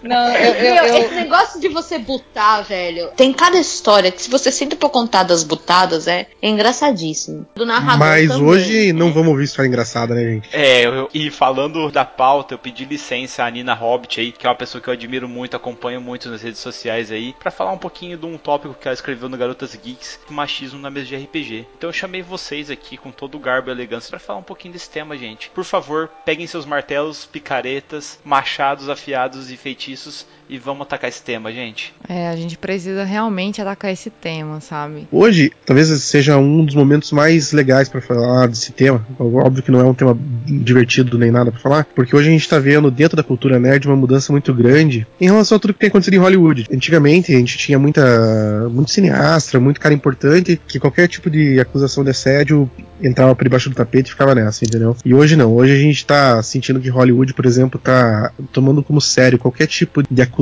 S3: Não, eu, eu,
S5: Meu,
S3: eu-
S5: esse negócio de você butar, velho. Tem cada história que, se você sempre for contar das butadas, é, é engraçadíssimo. Do narrador.
S2: Mas
S5: também.
S2: hoje não vamos ouvir história engraçada, né, gente?
S1: É, eu- e falando da pauta, eu pedi licença à Nina Hobbit aí, que é uma pessoa que eu admiro muito, acompanho muito nas redes sociais aí, pra falar um pouquinho de um tópico que ela escreveu no Garotas Geeks, machismo na mesa de RPG. Então eu chamei vocês aqui com todo o garbo e elegância pra falar um pouquinho desse tema, gente. Por favor, peguem seus martelos, picaretas, machados afiados e feitiços e vamos atacar esse tema, gente.
S12: É, a gente precisa realmente atacar esse tema, sabe?
S2: Hoje, talvez seja um dos momentos mais legais pra falar desse tema. Óbvio que não é um tema divertido nem nada pra falar, porque hoje a gente tá vendo dentro da cultura nerd uma mudança muito grande em relação a tudo que tem acontecido em Hollywood. Antigamente a gente tinha muita muito cineasta, muito cara importante que qualquer tipo de acusação de assédio entrava por debaixo do tapete e ficava nessa, entendeu? E hoje não. Hoje a gente tá sentindo que Hollywood, por exemplo, tá tomando como sério qualquer tipo de acusação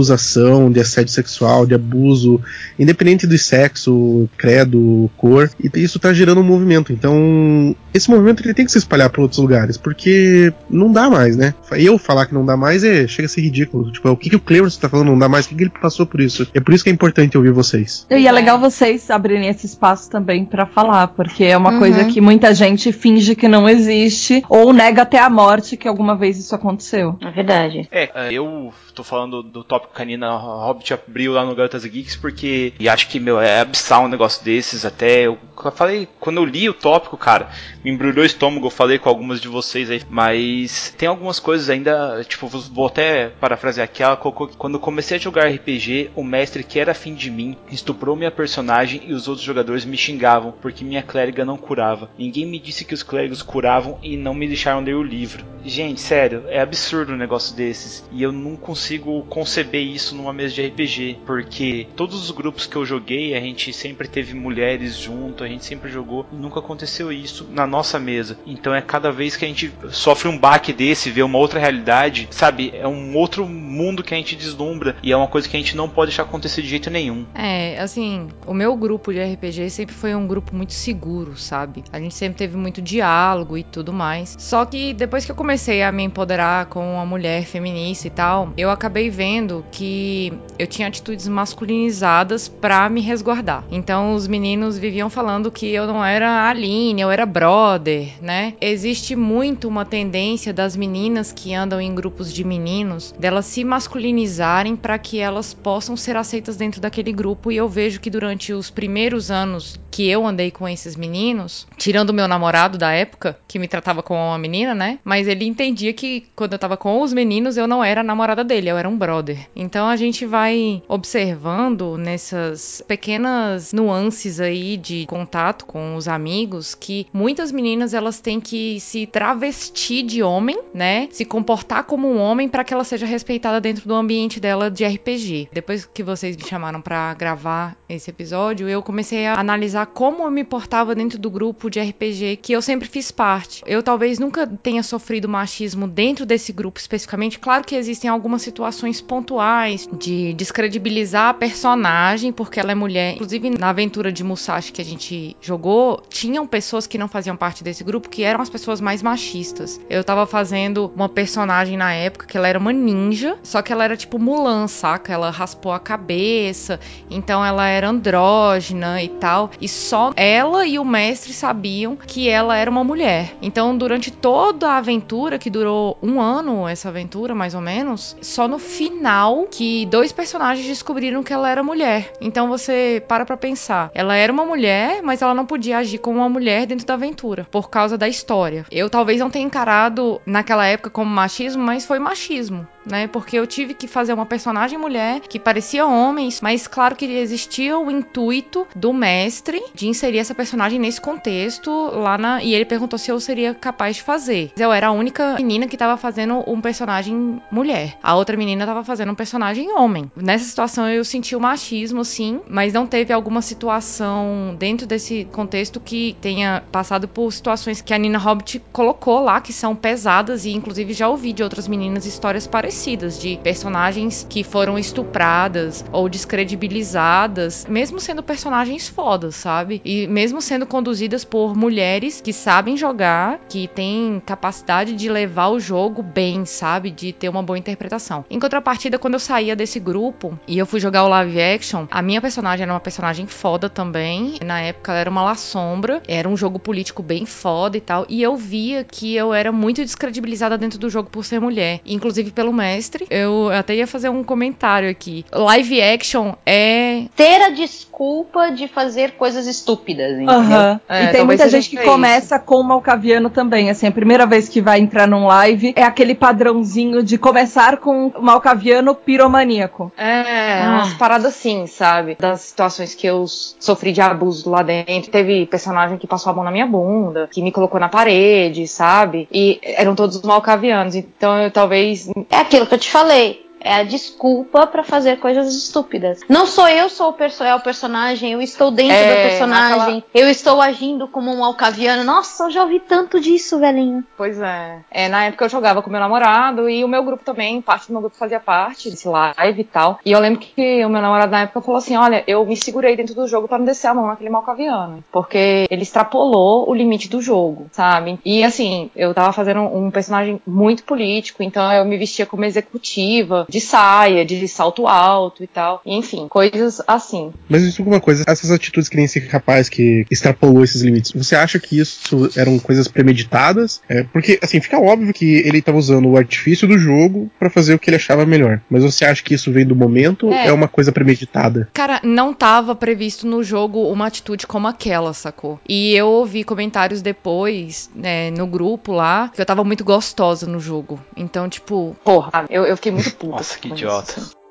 S2: de assédio sexual, de abuso, independente do sexo, credo, cor, e isso tá gerando um movimento. Então, esse movimento ele tem que se espalhar para outros lugares, porque não dá mais, né? Eu falar que não dá mais é chega a ser ridículo. Tipo, o que, que o Cleverson tá falando não dá mais? O que, que ele passou por isso? É por isso que é importante ouvir vocês.
S6: E é legal vocês abrirem esse espaço também para falar, porque é uma
S3: Uhum.
S6: coisa que muita gente finge que não existe ou nega até a morte que alguma vez isso aconteceu.
S5: É verdade.
S1: É, eu tô falando do tópico que a Nina Hobbit abriu lá no Garotas Geeks, porque e acho que, meu, é abissal um negócio desses. Até eu, eu falei, quando eu li o tópico, cara, me embrulhou o estômago. Eu falei com algumas de vocês aí, mas tem algumas coisas ainda, tipo, vou- até parafrasear aqui. Ela colocou que quando comecei a jogar RPG, o mestre que era afim de mim estuprou minha personagem e os outros jogadores me xingavam porque minha clériga não curava. Ninguém me disse que os clérigos curavam e não me deixaram ler o livro. Gente, sério, é absurdo um negócio desses. E eu não consigo conceber isso numa mesa de RPG, porque todos os grupos que eu joguei, a gente sempre teve mulheres junto, a gente sempre jogou e nunca aconteceu isso na nossa mesa. Então é cada vez que a gente sofre um baque desse, vê uma outra realidade, sabe? É um outro mundo que a gente deslumbra e é uma coisa que a gente não pode deixar acontecer de jeito nenhum.
S12: É, assim, o meu grupo de RPG sempre foi um grupo muito seguro, sabe? A gente sempre teve muito diálogo e tudo mais. Só que depois que eu comecei a me empoderar com uma mulher feminista e tal, eu acabei vendo que eu tinha atitudes masculinizadas pra me resguardar. Então os meninos viviam falando que eu não era a Aline, eu era brother, né? Existe muito uma tendência das meninas que andam em grupos de meninos delas se masculinizarem para que elas possam ser aceitas dentro daquele grupo e eu vejo que durante os primeiros anos que eu andei com esses meninos, tirando meu namorado da época, que me tratava como uma menina, né? Mas ele entendia que quando eu tava com os meninos, eu não era a namorada dele, eu era um brother. Então a gente vai observando nessas pequenas nuances aí de contato com os amigos que muitas meninas elas têm que se travestir de homem, né? Se comportar como um homem para que ela seja respeitada dentro do ambiente dela de RPG. Depois que vocês me chamaram para gravar esse episódio, eu comecei a analisar como eu me portava dentro do grupo de RPG que eu sempre fiz parte. Eu talvez nunca tenha sofrido machismo dentro desse grupo especificamente. Claro que existem algumas situações pontuais de descredibilizar a personagem porque ela é mulher. Inclusive na aventura de Musashi que a gente jogou, tinham pessoas que não faziam parte desse grupo que eram as pessoas mais machistas. Eu tava fazendo uma personagem na época que ela era uma ninja, só que ela era tipo Mulan, saca? Ela raspou a cabeça, então ela era andrógena e tal. E só ela e o mestre sabiam que ela era uma mulher. Então, durante toda a aventura, que durou um ano, essa aventura mais ou menos, só no final que dois personagens descobriram que ela era mulher. Então você para pra pensar. Ela era uma mulher, mas ela não podia agir como uma mulher dentro da aventura, por causa da história. Eu talvez não tenha encarado naquela época como machismo, mas foi machismo. Né, porque eu tive que fazer uma personagem mulher que parecia homem, mas claro que existia o intuito do mestre de inserir essa personagem nesse contexto lá na. E ele perguntou se eu seria capaz de fazer. Eu era a única menina que tava fazendo um personagem mulher. A outra menina tava fazendo um personagem homem. Nessa situação eu senti o machismo, sim, mas não teve alguma situação dentro desse contexto que tenha passado por situações que a Nina Hobbit colocou lá, que são pesadas, e inclusive já ouvi de outras meninas histórias parecidas de personagens que foram estupradas ou descredibilizadas, mesmo sendo personagens fodas, sabe? E mesmo sendo conduzidas por mulheres que sabem jogar, que têm capacidade de levar o jogo bem, sabe? De ter uma boa interpretação. Em contrapartida, quando eu saía desse grupo e eu fui jogar o live action, a minha personagem era uma personagem foda também. Na época ela era uma La Sombra, era um jogo político bem foda e tal. E eu via que eu era muito descredibilizada dentro do jogo por ser mulher, inclusive pelo mestre. Eu até ia fazer um comentário aqui. Live action é.
S5: Ter a desculpa de fazer coisas estúpidas, entendeu?
S6: Aham.
S12: É,
S6: e tem muita gente que
S12: isso.
S6: começa com o Malcaviano também. Assim, a primeira vez que vai entrar num live é aquele padrãozinho de começar com o Malcaviano piromaníaco.
S3: É,
S5: Ah.
S3: umas paradas assim, sabe? Das situações que eu sofri de abuso lá dentro. Teve personagem que passou a mão na minha bunda, que me colocou na parede, sabe? E eram todos malcavianos. Então eu talvez.
S5: É aquilo que eu te falei. É a desculpa pra fazer coisas estúpidas. Não sou eu, sou o, perso é o personagem, eu estou dentro
S3: É,
S5: do personagem, eu estou agindo como um alcaviano. Nossa, eu já ouvi tanto disso, velhinho.
S3: Pois é. é. Na época eu jogava com meu namorado e o meu grupo também, parte do meu grupo fazia parte desse live e tal. E eu lembro que o meu namorado na época falou assim: Olha, eu me segurei dentro do jogo pra não descer a mão naquele malcaviano. Porque ele extrapolou o limite do jogo, sabe? E assim, eu tava fazendo um personagem muito político, então eu me vestia como executiva, de saia, de salto alto e tal. Enfim, coisas assim.
S2: Mas isso é uma coisa, essas atitudes que nem esse rapaz que extrapolou esses limites, você acha que isso eram coisas premeditadas? É, porque, assim, fica óbvio que ele estava usando o artifício do jogo para fazer o que ele achava melhor. Mas você acha que isso vem do momento
S12: É.
S2: é uma coisa premeditada?
S12: Cara, não tava previsto no jogo uma atitude como aquela, sacou? E eu ouvi comentários depois, né, no grupo lá, que eu tava muito gostosa no jogo. Então, tipo.
S3: Porra, eu, eu fiquei muito puta.
S1: Nossa, que idiota.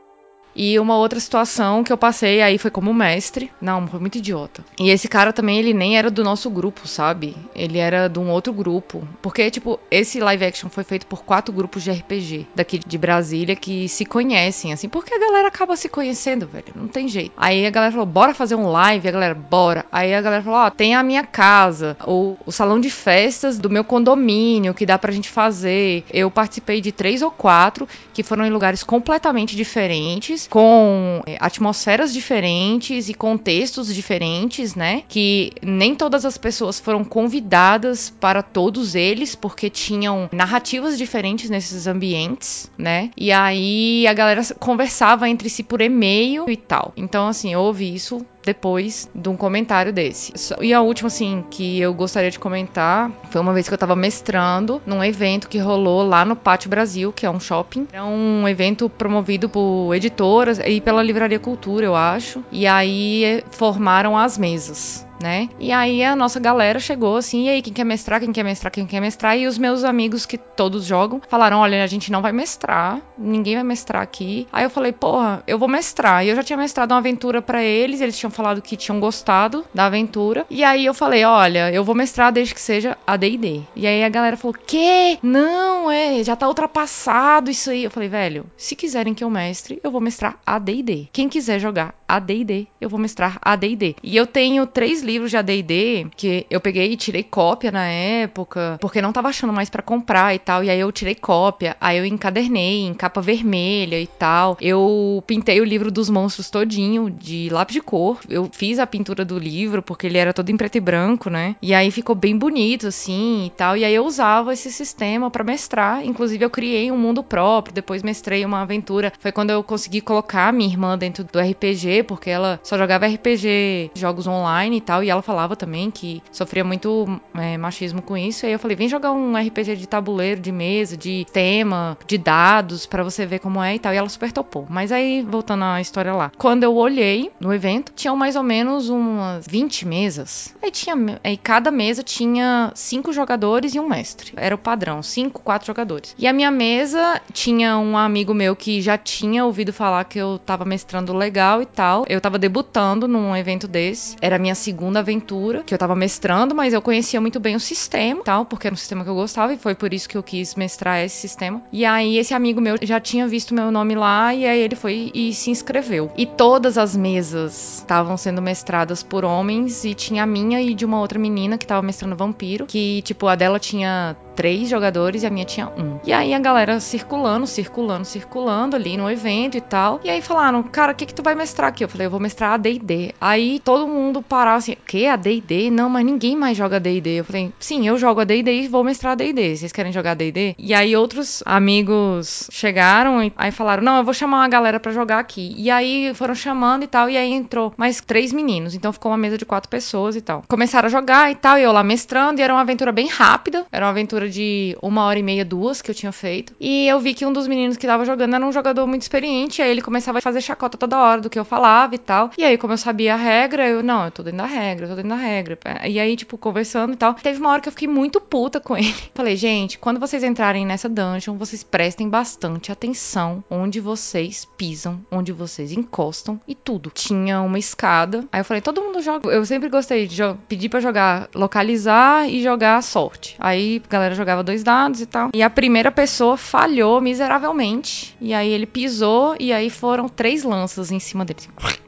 S12: E uma outra situação que eu passei aí foi como mestre. Não, foi muito idiota. E esse cara também, ele nem era do nosso grupo, sabe? Ele era de um outro grupo. Porque, tipo, esse live action foi feito por quatro grupos de RPG daqui de Brasília que se conhecem, assim. Porque a galera acaba se conhecendo, velho. Não tem jeito. Aí a galera falou, bora fazer um live. A galera, bora. Aí a galera falou, ó, tem a minha casa, o, o salão de festas do meu condomínio que dá pra gente fazer. Eu participei de três ou quatro que foram em lugares completamente diferentes, com é, atmosferas diferentes e contextos diferentes, né? Que nem todas as pessoas foram convidadas para todos eles, porque tinham narrativas diferentes nesses ambientes, né? E aí a galera conversava entre si por e-mail e tal. Então, assim, eu ouvi isso depois de um comentário desse. E a última, assim, que eu gostaria de comentar foi uma vez que eu tava mestrando num evento que rolou lá no Pátio Brasil, que é um shopping. É um evento promovido por editoras e pela Livraria Cultura, eu acho. E aí eh, formaram as mesas. Né? E aí a nossa galera chegou assim, e aí, quem quer mestrar, quem quer mestrar, quem quer mestrar? E os meus amigos que todos jogam falaram: olha, a gente não vai mestrar, ninguém vai mestrar aqui. Aí eu falei, porra, eu vou mestrar. E eu já tinha mestrado uma aventura pra eles, eles tinham falado que tinham gostado da aventura. E aí eu falei, olha, eu vou mestrar desde que seja AD&D. E aí a galera falou, que? Não, é, já tá ultrapassado isso aí. Eu falei, velho, se quiserem que eu mestre, eu vou mestrar AD&D. Quem quiser jogar AD&D, eu vou mestrar AD&D. E eu tenho três livros de AD&D que eu peguei e tirei cópia na época, porque não tava achando mais pra comprar e tal. E aí eu tirei cópia, aí eu encadernei em capa vermelha e tal. Eu pintei o livro dos monstros todinho de lápis de cor. Eu fiz a pintura do livro porque ele era todo em preto e branco, né? E aí ficou bem bonito assim e tal. E aí eu usava esse sistema pra mestrar. Inclusive eu criei um mundo próprio, depois mestrei uma aventura. Foi quando eu consegui colocar minha irmã dentro do RPG, porque ela só jogava RPG, jogos online e tal, e ela falava também que sofria muito é, machismo com isso. Aí eu falei, vem jogar um RPG de tabuleiro, de mesa, de tema, de dados, pra você ver como é e tal. E ela super topou. Mas aí, voltando à história lá. Quando eu olhei no evento, tinham mais ou menos umas 20 mesas. Aí tinha. Aí cada mesa tinha cinco jogadores e um mestre. Era o padrão, cinco, quatro jogadores. E a minha mesa tinha um amigo meu que já tinha ouvido falar que eu tava mestrando legal e tal. Eu tava debutando num evento desse. Era a minha segunda aventura que eu tava mestrando, mas eu conhecia muito bem o sistema tal, porque era um sistema que eu gostava e foi por isso que eu quis mestrar esse sistema. E aí esse amigo meu já tinha visto meu nome lá e aí ele foi e se inscreveu. E todas as mesas estavam sendo mestradas por homens e tinha a minha e de uma outra menina que tava mestrando vampiro, que tipo a dela tinha três jogadores e a minha tinha um. E aí a galera circulando, circulando, circulando ali no evento e tal. E aí falaram, cara, o que que tu vai mestrar aqui? Eu falei, eu vou mestrar AD&D. Aí todo mundo parava assim, o que? AD&D? Não, mas ninguém mais joga AD&D. Eu falei, sim, eu jogo AD&D e vou mestrar AD&D. Vocês querem jogar AD&D? E aí outros amigos chegaram e aí falaram, não, eu vou chamar uma galera pra jogar aqui. E aí foram chamando e tal, e aí entrou mais três meninos. Então ficou uma mesa de quatro pessoas e tal. Começaram a jogar e tal, e eu lá mestrando, e era uma aventura bem rápida. Era uma aventura de uma hora e meia, duas que eu tinha feito. E eu vi que um dos meninos que tava jogando era um jogador muito experiente. Aí ele começava a fazer chacota toda hora do que eu falava e tal. E aí, como eu sabia a regra, eu, não, eu tô dentro da regra, eu tô dentro da regra. E aí, tipo, conversando e tal. Teve uma hora que eu fiquei muito puta com ele. Falei, gente, quando vocês entrarem nessa dungeon, vocês prestem bastante atenção onde vocês pisam, onde vocês encostam e tudo. Tinha uma escada. Aí eu falei, todo mundo joga. Eu sempre gostei de pedir pra jogar localizar e jogar sorte. Aí galera jogava dois dados e tal. E a primeira pessoa falhou miseravelmente. E aí ele pisou e aí foram três lanças em cima dele.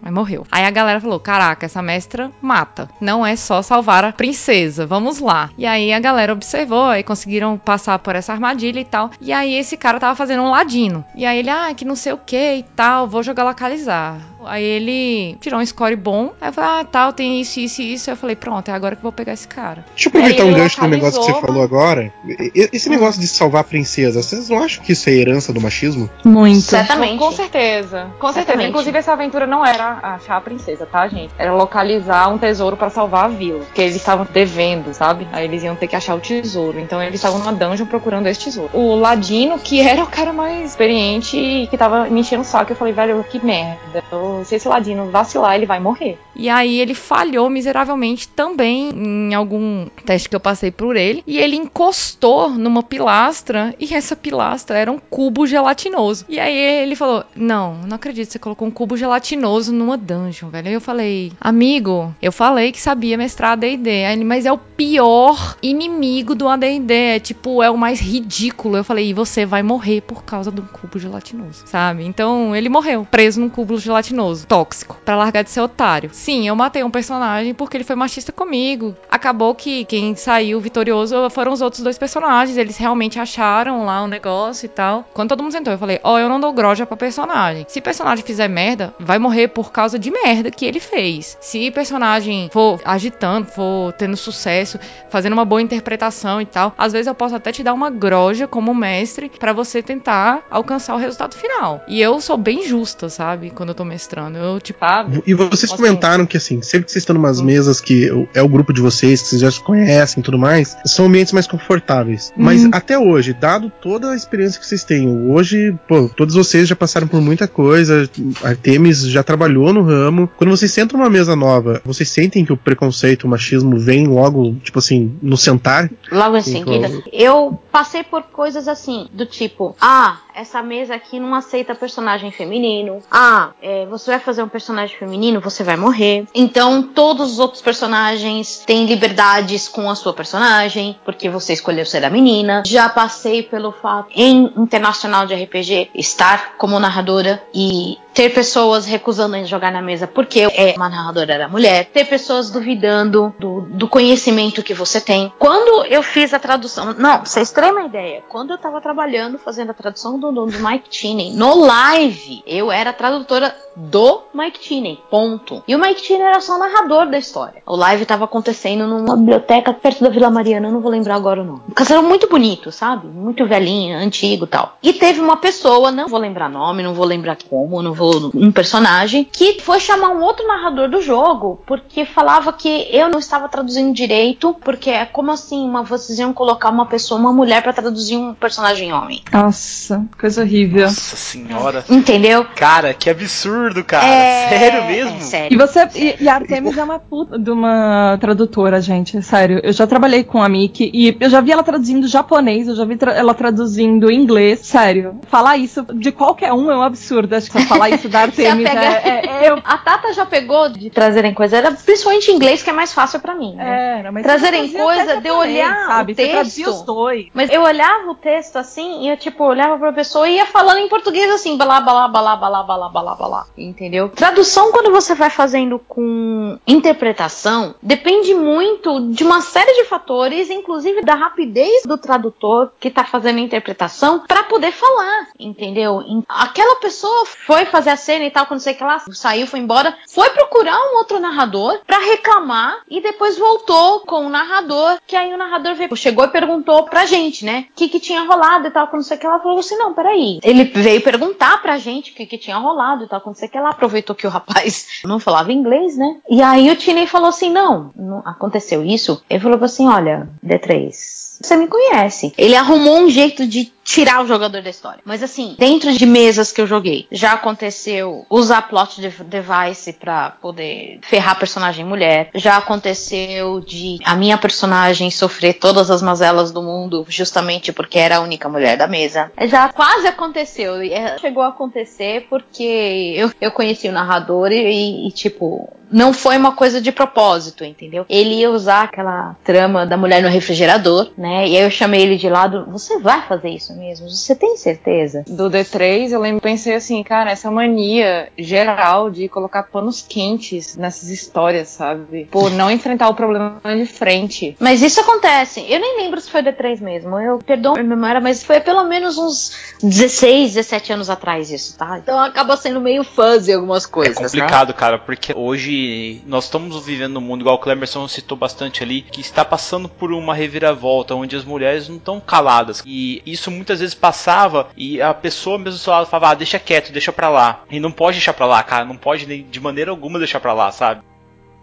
S12: Aí morreu. Aí a galera falou: Caraca, essa mestra mata. Não é só salvar a princesa. Vamos lá. E aí a galera observou e conseguiram passar por essa armadilha e tal. E aí esse cara tava fazendo um ladino. E aí ele, ah, que não sei o que e tal, vou jogar localizar. Aí ele tirou um score bom. Aí eu falei, ah, tal, tem isso, isso e isso. Aí eu falei, pronto, é agora que eu vou pegar esse cara.
S2: Deixa eu aproveitar um gancho do negócio que você falou agora. Esse negócio de salvar a princesa, vocês não acham que isso é herança do machismo?
S6: Muito.
S3: Certamente. Com certeza. Com certeza.
S5: Certamente.
S3: Inclusive, essa aventura não era achar a princesa, tá, gente? Era localizar um tesouro pra salvar a vila. Porque eles estavam devendo, sabe? Aí eles iam ter que achar o tesouro. Então eles estavam numa dungeon procurando esse tesouro. O Ladino, que era o cara mais experiente e que tava me enchendo o saco, eu falei, velho, que merda. Eu- Se esse Ladino vacilar, ele vai morrer.
S12: E aí ele falhou miseravelmente também em algum teste que eu passei por ele. E ele encostou numa pilastra e essa pilastra era um cubo gelatinoso. E aí ele falou: Não, não acredito você colocou um cubo gelatinoso numa dungeon, velho. Aí eu falei, amigo, eu falei que sabia mestrar ADD. Aí ele, mas é o pior inimigo do ADD. É tipo, é o mais ridículo. Eu falei, e você vai morrer por causa de um cubo gelatinoso, sabe? Então ele morreu, preso num cubo gelatinoso, tóxico, pra largar de ser otário. Sim, eu matei um personagem porque ele foi machista comigo. Acabou que quem saiu vitorioso foram os outros dois personagens. Eles realmente acharam lá o negócio e tal. Quando todo mundo sentou, eu falei: Ó, eu não dou groja pra personagem. Se personagem fizer merda, vai morrer por causa de merda que ele fez. Se personagem for agitando, for tendo sucesso, fazendo uma boa interpretação e tal, às vezes eu posso até te dar uma groja como mestre pra você tentar alcançar o resultado final. E eu sou bem justa, sabe? Quando eu tô mestrando. Eu, tipo,
S2: E vocês
S12: Assim.
S2: comentaram que, assim, sempre que vocês estão numas mesas que é o grupo de vocês, que vocês já se conhecem e tudo mais, são ambientes mais confortáveis. Mas
S6: Uhum.
S2: até hoje, dado toda a experiência que vocês têm, hoje, pô, todos vocês já passaram por muita coisa, Artemis já trabalhou no ramo. Quando vocês sentam numa mesa nova, vocês sentem que o preconceito, o machismo vem logo, tipo assim, no sentar?
S5: Logo em
S2: Sim,
S5: seguida,
S2: claro.
S5: eu passei por coisas assim, do tipo, ah, essa mesa aqui não aceita personagem feminino. Ah, é, você vai fazer um personagem feminino, você vai morrer. Então, todos os outros personagens têm liberdades com a sua personagem, porque você escolheu ser a menina. Já passei pelo fato, em internacional de RPG, estar como narradora e ter pessoas recusando jogar na mesa porque é uma narradora era mulher, ter pessoas duvidando do, do conhecimento que você tem. Quando eu fiz a tradução, não, vocês têm uma ideia. Quando eu tava trabalhando fazendo a tradução do, do, Mike Tinney no live, eu era tradutora do Mike Tinney, ponto. E o Mike Tinney era só o narrador da história. O live tava acontecendo numa biblioteca perto da Vila Mariana, eu não vou lembrar agora o nome. Um castelo muito bonito, sabe? Muito velhinho, antigo tal. E teve uma pessoa, não vou lembrar nome, não vou lembrar como, não vou. Um personagem, que foi chamar um outro narrador do jogo, porque falava que eu não estava traduzindo direito, porque é como assim, uma, vocês iam colocar uma pessoa, uma mulher, pra traduzir um personagem homem.
S6: Nossa, coisa horrível.
S1: Nossa senhora.
S5: Entendeu?
S1: Cara, que absurdo, cara.
S5: É,
S1: Sério mesmo?
S5: é sério.
S6: E você. E, e a Artemis é uma puta de uma tradutora, gente. Sério. Eu já trabalhei com a Miki e eu já vi ela traduzindo japonês, eu já vi tra- ela traduzindo inglês. Sério. Falar isso de qualquer um é um absurdo. Acho que falar isso é, é- é-
S5: A Tata já pegou de trazerem coisa, era principalmente inglês que é mais fácil pra mim. Né?
S6: Era,
S5: Trazerem coisa de eu olhar
S6: sabe?
S5: o texto.
S6: os dois.
S5: Mas eu olhava o texto assim e eu, tipo, olhava pra pessoa e ia falando em português assim, balá, balá, balá, balá, balá, balá, balá. Entendeu? Tradução, quando você vai fazendo com interpretação, depende muito de uma série de fatores, inclusive da rapidez do tradutor que tá fazendo a interpretação pra poder falar, entendeu? Aquela pessoa foi fazer a cena e tal, quando sei que ela saiu, foi embora, foi procurar um outro narrador pra reclamar e depois voltou com o narrador, que aí o narrador veio, chegou e perguntou pra gente, né? O que que tinha rolado e tal, quando sei que ela falou assim, não, peraí. Ele veio perguntar pra gente o que que tinha rolado e tal, quando sei que ela aproveitou que o rapaz não falava inglês, né? E aí o Tiney falou assim, não, não aconteceu isso. Ele falou assim, olha, D3, você me conhece. Ele arrumou um jeito de tirar o jogador da história. Mas assim, dentro de mesas que eu joguei, já aconteceu usar plot de- device pra poder ferrar personagem mulher. Já aconteceu de a minha personagem sofrer todas as mazelas do mundo justamente porque era a única mulher da mesa. Já quase aconteceu. E, é, Chegou a acontecer porque eu, eu conheci o narrador e, e, tipo, não foi uma coisa de propósito, entendeu? Ele ia usar aquela trama da mulher no refrigerador, né? E aí eu chamei ele de lado. Você vai fazer isso mesmo? Você tem certeza?
S3: Do D3, eu lembro, pensei assim, cara, essa mania geral de colocar panos quentes nessas histórias, sabe? Por não enfrentar o problema de frente.
S5: Mas isso acontece. Eu nem lembro se foi D3 mesmo. Eu perdoo a memória, mas foi pelo menos uns 16, 17 anos atrás isso, tá? Então acaba sendo meio fuzzy algumas
S1: É
S5: coisas. né?
S1: complicado, cara, porque hoje nós estamos vivendo num mundo, igual o Clemerson citou bastante ali, que está passando por uma reviravolta, onde as mulheres não estão caladas. E isso muitas vezes passava e a pessoa mesmo falava, ah, deixa quieto, deixa pra lá. E não pode deixar pra lá, cara, não pode de maneira alguma deixar pra lá, sabe?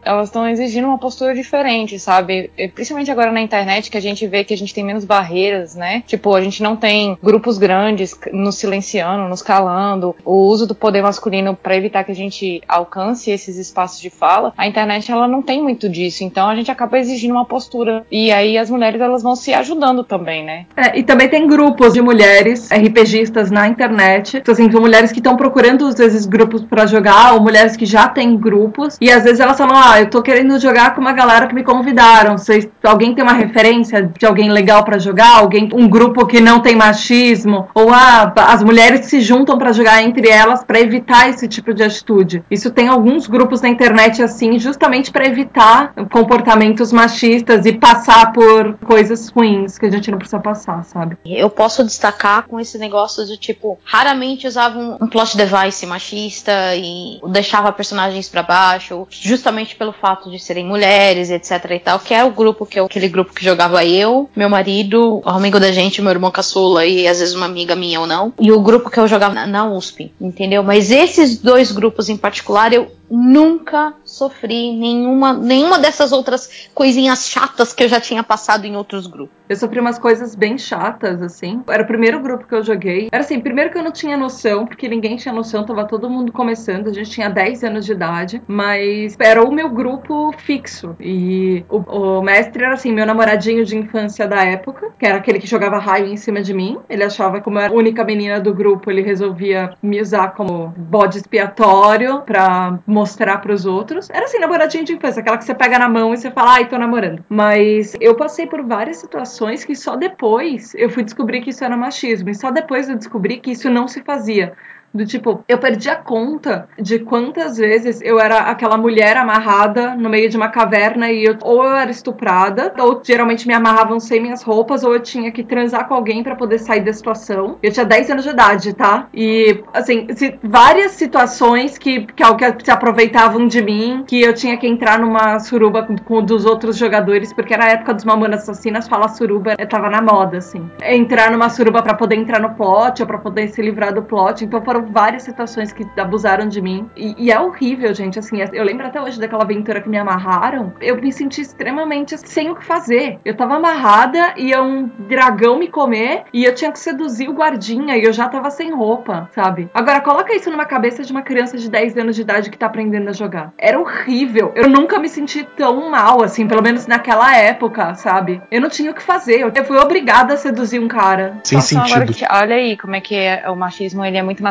S3: Elas estão exigindo uma postura diferente, sabe? Principalmente agora na internet, que a gente vê que a gente tem menos barreiras, né? Tipo, a gente não tem grupos grandes nos silenciando, nos calando, o uso do poder masculino para evitar que a gente alcance esses espaços de fala. A internet, ela não tem muito disso, então a gente acaba exigindo uma postura. E aí as mulheres, elas vão se ajudando também, né?
S6: É, e também tem grupos de mulheres RPGistas na internet. Então, assim, são mulheres que estão procurando, às vezes, grupos pra jogar, ou mulheres que já têm grupos. E às vezes elas falam: Ah, eu tô querendo jogar com uma galera que me convidaram. Vocês, alguém tem uma referência de alguém legal pra jogar? Alguém, um grupo que não tem machismo? Ou ah, as mulheres se juntam pra jogar entre elas pra evitar esse tipo de atitude. Isso tem alguns grupos na internet assim, justamente pra evitar comportamentos machistas e passar por coisas ruins que a gente não precisa passar, sabe?
S5: Eu posso destacar com esse negócio de tipo, raramente usava um, plot device machista e deixava personagens pra baixo, justamente pelo fato de serem mulheres, etc e tal, que é o grupo que eu, aquele grupo que jogava eu, meu marido, o amigo da gente, meu irmão caçula e às vezes uma amiga minha ou não, e o grupo que eu jogava na, na USP, entendeu? Mas esses dois grupos em particular eu nunca sofri nenhuma, nenhuma dessas outras coisinhas chatas que eu já tinha passado em outros grupos.
S6: Eu sofri umas coisas bem chatas, assim. Era o primeiro grupo que eu joguei. Era assim, primeiro que eu não tinha noção, porque ninguém tinha noção, tava todo mundo começando. A gente tinha 10 anos de idade, mas era o meu grupo fixo. E o, o mestre era assim, meu namoradinho de infância da época, que era aquele que jogava raio em cima de mim. Ele achava que, era a única menina do grupo, ele resolvia me usar como bode expiatório pra mostrar pros outros. Era assim, namoradinho de infância, aquela que você pega na mão e você fala, ai, tô namorando. Mas eu passei por várias situações que só depois eu fui descobrir que isso era machismo. E só depois eu descobri que isso não se fazia. Do tipo, eu perdi a conta de quantas vezes eu era aquela mulher amarrada no meio de uma caverna e eu, ou eu era estuprada, ou geralmente me amarravam sem minhas roupas, ou eu tinha que transar com alguém pra poder sair da situação. Eu tinha 10 anos de idade, tá? E, assim, se- várias situações que, que, que se aproveitavam de mim, que eu tinha que entrar numa suruba com, com dos outros jogadores, porque era a época dos Mamonas Assassinas, falar suruba tava na moda, assim. Entrar numa suruba pra poder entrar no plot, ou pra poder se livrar do plot. Então foram várias situações que abusaram de mim. E, e é horrível, gente. Assim, eu lembro até hoje daquela aventura que me amarraram. Eu me senti extremamente sem o que fazer. Eu tava amarrada, ia um dragão me comer e eu tinha que seduzir o guardinha e eu já tava sem roupa, sabe? Agora, coloca isso numa cabeça de uma criança de 10 anos de idade que tá aprendendo a jogar. Era horrível. Eu nunca me senti tão mal, assim, pelo menos naquela época, sabe? Eu não tinha o que fazer. Eu fui obrigada a seduzir um cara.
S2: Sem
S3: Nossa, agora
S2: sentido.
S3: que- olha aí como é que é, o machismo ele é muito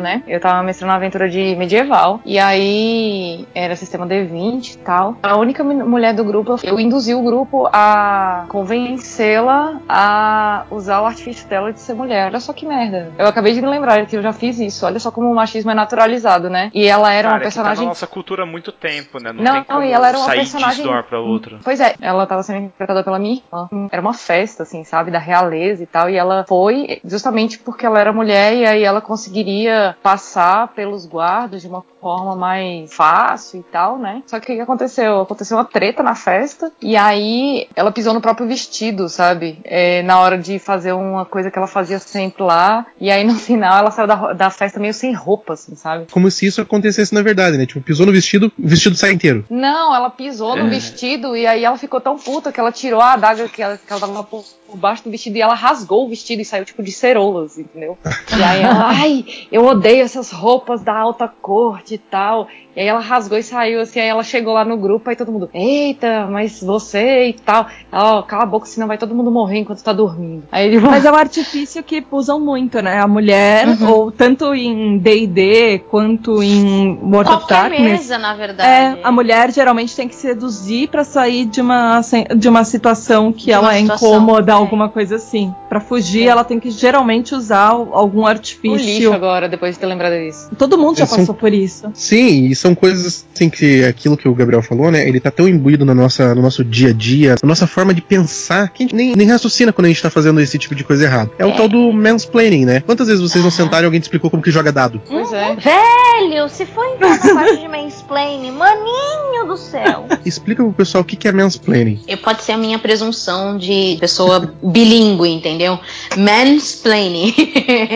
S3: né? Eu tava mestrando uma aventura de medieval e aí era sistema D20 e tal. A única mu- mulher do grupo, eu induzi o grupo a convencê-la a usar o artifício dela de ser mulher. Olha só que merda. Eu acabei de me lembrar que eu já fiz isso. Olha só como o machismo é naturalizado, né? E ela era
S1: Cara,
S3: uma
S1: é que tá na
S3: personagem
S1: nossa cultura há muito tempo, né? Não,
S3: Não,
S1: tem como
S3: e ela era uma
S1: sair
S3: personagem-
S1: de uma pra outra.
S3: Pois é, ela tava sendo interpretada pela minha irmã. Era uma festa, assim, sabe, da realeza e tal. E ela foi justamente porque ela era mulher e aí ela conseguiria passar pelos guardas de uma forma mais fácil e tal, né? Só que o que aconteceu? Aconteceu uma treta na festa e aí ela pisou no próprio vestido, sabe? É, na hora de fazer uma coisa que ela fazia sempre lá. E aí no final ela saiu da, da festa meio sem roupa, assim, sabe?
S2: Como se isso acontecesse na verdade, né? Tipo, pisou no vestido, o vestido sai inteiro.
S3: Não, ela pisou no
S2: É.
S3: vestido e aí ela ficou tão puta que ela tirou a adaga que ela, que ela tava por, por baixo do vestido e ela rasgou o vestido e saiu tipo de ceroulas, entendeu? E aí ela, ai, eu odeio essas roupas da alta corte e tal. E aí ela rasgou e saiu, assim, aí ela chegou lá no grupo, aí todo mundo, eita, mas você e tal. Ela, ó, cala a boca, senão vai todo mundo morrer enquanto tá dormindo. Aí ele
S6: Mas é um artifício que usam muito, né? A mulher,
S5: Uhum.
S6: ou tanto em D&D quanto em World of Darkness.
S5: mesa, na verdade.
S6: É, a mulher geralmente tem que seduzir pra sair de uma, de uma situação que
S5: De
S6: ela é incômoda,
S5: é.
S6: alguma coisa assim. Pra fugir, ela tem que geralmente usar algum
S3: o
S6: artifício.
S3: Agora, depois de ter lembrado disso.
S6: Todo mundo já
S2: são-
S6: passou por isso.
S2: Sim, e são coisas assim que aquilo que o Gabriel falou, né? Ele tá tão imbuído na nossa, no nosso dia a dia, na nossa forma de pensar, que a gente nem, nem raciocina quando a gente tá fazendo esse tipo de coisa errada. É, o tal do mansplaining, né? Quantas vezes vocês não sentaram e alguém te explicou como que joga dado?
S3: Pois é.
S5: Velho, se for entrar na parte de mansplaining, maninho do céu.
S2: Explica pro pessoal o que que é mansplaining.
S5: Eu pode ser a minha presunção de pessoa bilíngue, entendeu? Mansplaining.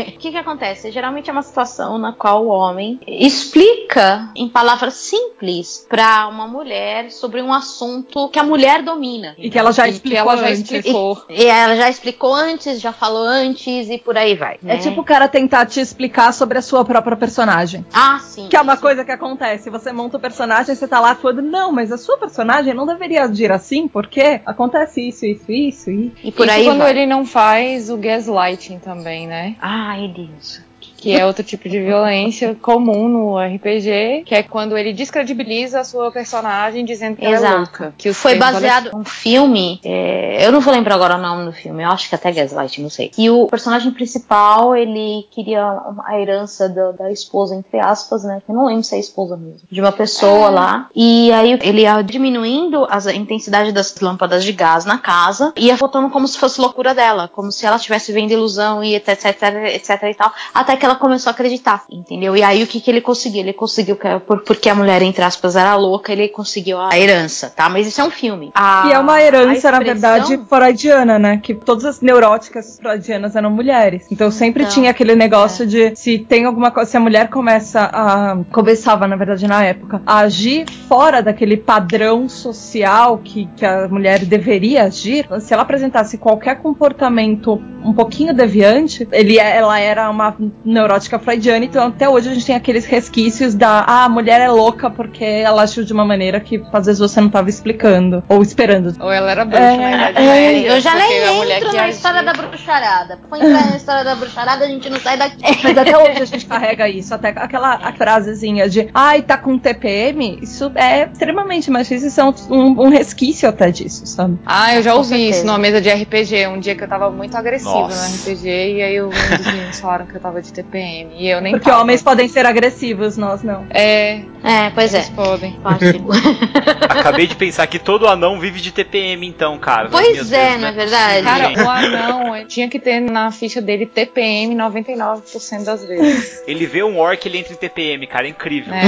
S5: O que que acontece? Geralmente é uma situação na qual o homem explica em palavras simples pra uma mulher sobre um assunto que a mulher domina.
S6: E que ela já
S3: E
S6: explicou
S3: ela já
S6: antes.
S3: explicou.
S5: E ela já explicou antes, já falou antes e por aí vai.
S6: É
S5: né?
S6: tipo o cara tentar te explicar sobre a sua própria personagem.
S5: Ah, sim.
S6: Que é uma coisa que acontece. Você monta o personagem, você tá lá falando, não, mas a sua personagem não deveria agir assim, porque acontece isso, isso, isso, e.
S5: E por
S3: Isso
S5: aí
S3: quando
S5: vai.
S3: ele não faz o gaslighting também, né?
S5: Ai, Deus.
S3: Que é outro tipo de violência comum no RPG, que é quando ele descredibiliza a sua personagem dizendo que ela é
S5: Exato.
S3: louca. Que os
S5: Foi baseado num filme, é, eu não vou lembrar agora o nome do filme, eu acho que até Gaslight, não sei. E o personagem principal, ele queria a herança da, da esposa, entre aspas, né? Que eu não lembro se é a esposa mesmo. De uma pessoa lá. E aí ele ia diminuindo a intensidade das lâmpadas de gás na casa, ia botando como se fosse loucura dela, como se ela estivesse vendo ilusão e etc, etc, etc e tal. Até que ela começou a acreditar, entendeu? E aí o que, que ele conseguiu? Ele conseguiu, que- por- porque a mulher, entre aspas, era louca, ele conseguiu a herança, tá? Mas isso é um filme. A-
S6: E é uma herança,
S5: a
S6: na
S5: expressão-
S6: verdade, freudiana, né? Que todas as neuróticas freudianas eram mulheres. Então sempre
S5: Então,
S6: tinha aquele negócio de se tem alguma coisa, se a mulher começa a. começava, na verdade, na época, a agir fora daquele padrão social que, que a mulher deveria agir, se ela apresentasse qualquer comportamento um pouquinho deviante, ele, é- ela era uma neurótica freudiana, então até hoje a gente tem aqueles resquícios da ah, a mulher é louca porque ela agiu de uma maneira que às vezes você não estava explicando ou esperando.
S3: Ou ela era bruxa
S6: É, é,
S3: Média.
S5: Eu já nem entro na história da bruxarada. Pra entrar na história da bruxarada, a gente não sai daqui.
S6: Mas até hoje a gente carrega isso, até aquela a frasezinha de ai, tá com TPM, isso é extremamente machista, isso é um, um- um resquício até disso, sabe?
S3: Ah, eu já
S5: Com
S3: ouvi
S5: certeza.
S3: isso numa mesa de RPG. Um dia que eu tava muito agressiva
S1: Nossa.
S3: no RPG e aí um dos meninos falaram que eu tava de TPM. E eu nem
S6: Porque
S3: tava.
S6: homens podem ser agressivos, nós não.
S3: É,
S5: É, pois é.
S3: eles podem.
S5: Pático.
S1: Acabei de pensar que todo anão vive de TPM, então, cara.
S5: Pois
S1: minhas
S5: é,
S1: vezes,
S5: não é
S1: né?
S5: verdade?
S3: Cara, o anão tinha que ter na ficha dele TPM 99% das vezes.
S1: Ele vê um orc, ele entra em TPM, cara, é incrível.
S3: É,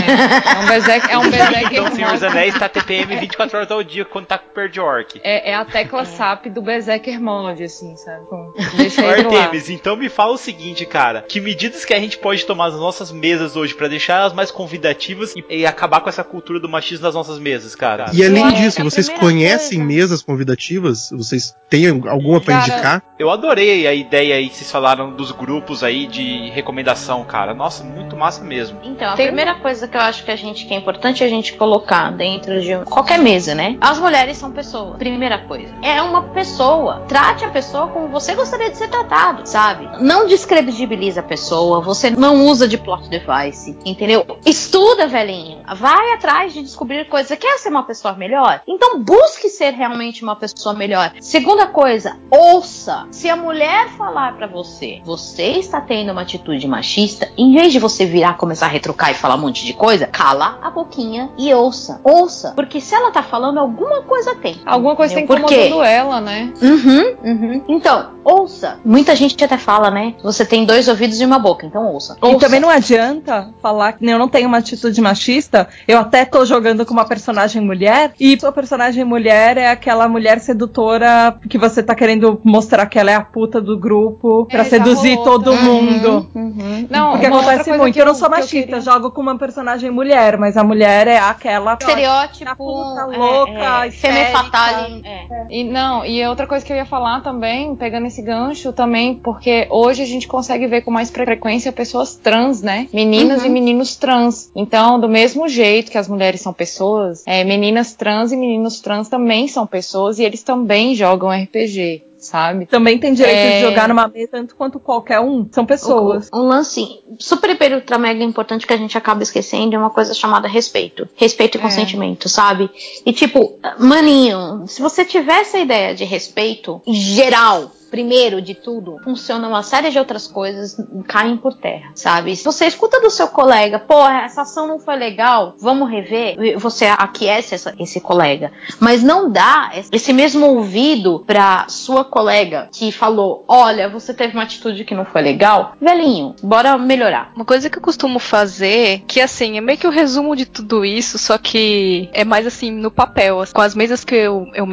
S3: é um berserk, é um berserk
S1: Então, Senhor dos. Anéis tá TPM 24 horas ao dia quando tá perto de orc.
S3: É, é a tecla SAP do Berserker Mod, assim, sabe? Deixa ele.
S1: Artemis, então me fala o seguinte, cara. Que medidas que a gente pode tomar nas nossas mesas hoje pra deixar elas mais convidativas e, e acabar com essa cultura do machismo nas nossas mesas, cara?
S2: E além disso,
S5: a
S2: vocês conhecem
S5: coisa-
S2: mesas convidativas? Vocês têm alguma pra
S3: Cara,
S2: indicar?
S1: Eu adorei a ideia aí que vocês falaram dos grupos aí de recomendação, cara. Nossa, muito massa mesmo.
S5: Então, a
S3: Tem-
S5: primeira coisa que eu acho que a gente que é importante a gente colocar dentro de qualquer mesa, né? As mulheres são pessoas. Primeira coisa. É uma pessoa. Trate a pessoa como você gostaria de ser tratado, sabe? Não descredibiliza a pessoa, você não usa de plot device, entendeu? Estuda, velhinho. Vai atrás de descobrir coisas. Você quer ser uma pessoa melhor? Então busque ser realmente uma pessoa melhor. Segunda coisa, ouça. Se a mulher falar pra você, você está tendo uma atitude machista, em vez de você virar, começar a retrucar e falar um monte de coisa, cala a boquinha e ouça. Ouça. Porque se ela tá falando, alguma coisa tem.
S3: Alguma coisa tá?
S5: Por quê?
S3: incomodando ela, né?
S5: Uhum, uhum. Então, ouça. Muita gente até fala, né? Você tem dois ouvidos e uma boca, então ouça.
S6: E
S5: ouça.
S6: também não adianta falar que eu não tenho uma atitude machista. Eu até tô jogando com uma personagem mulher. E sua personagem mulher é aquela mulher sedutora que você tá querendo mostrar que ela é a puta do grupo pra
S3: É,
S6: seduzir
S3: rolou
S6: todo
S3: também.
S6: mundo.
S5: Uhum.
S3: Não,
S6: Porque acontece muito.
S3: que
S6: Eu não sou
S3: que eu
S6: machista,
S3: queria-
S6: jogo com uma personagem mulher, mas a mulher é aquela.
S5: Estereótipo.
S6: puta
S5: é,
S6: louca,
S5: é, femme
S6: histérica.
S5: fatale. É.
S3: E não, e outra coisa que eu ia falar também, pegando esse gancho também, porque hoje a gente consegue ver com mais frequência pessoas trans, né? Meninas
S5: Uhum.
S3: e meninos trans. Então, do mesmo jeito que as mulheres são pessoas, é, meninas trans e meninos trans também são pessoas e eles também jogam RPG. Sabe?
S6: Também tem direito
S3: É.
S6: de jogar numa mesa tanto quanto qualquer um. São pessoas.
S5: Um lance super, hiper, ultra, mega importante que a gente acaba esquecendo é uma coisa chamada respeito. Respeito e
S3: É.
S5: consentimento, sabe? E tipo, maninho, se você tiver essa ideia de respeito geral, primeiro de tudo, funciona uma série de outras coisas, caem por terra, sabe? Se você escuta do seu colega, pô, essa ação não foi legal, vamos rever, você aquece essa- esse colega. Mas não dá esse mesmo ouvido pra sua colega que falou: olha, você teve uma atitude que não foi legal, velhinho, bora melhorar.
S4: Uma coisa que eu costumo fazer, que assim, é meio que o resumo de tudo isso, só que é mais assim, no papel, com as mesas que eu, eu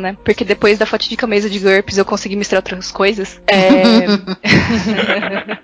S4: né? Porque depois da fatídica mesa de GURPS eu consegui misturar outras coisas. É...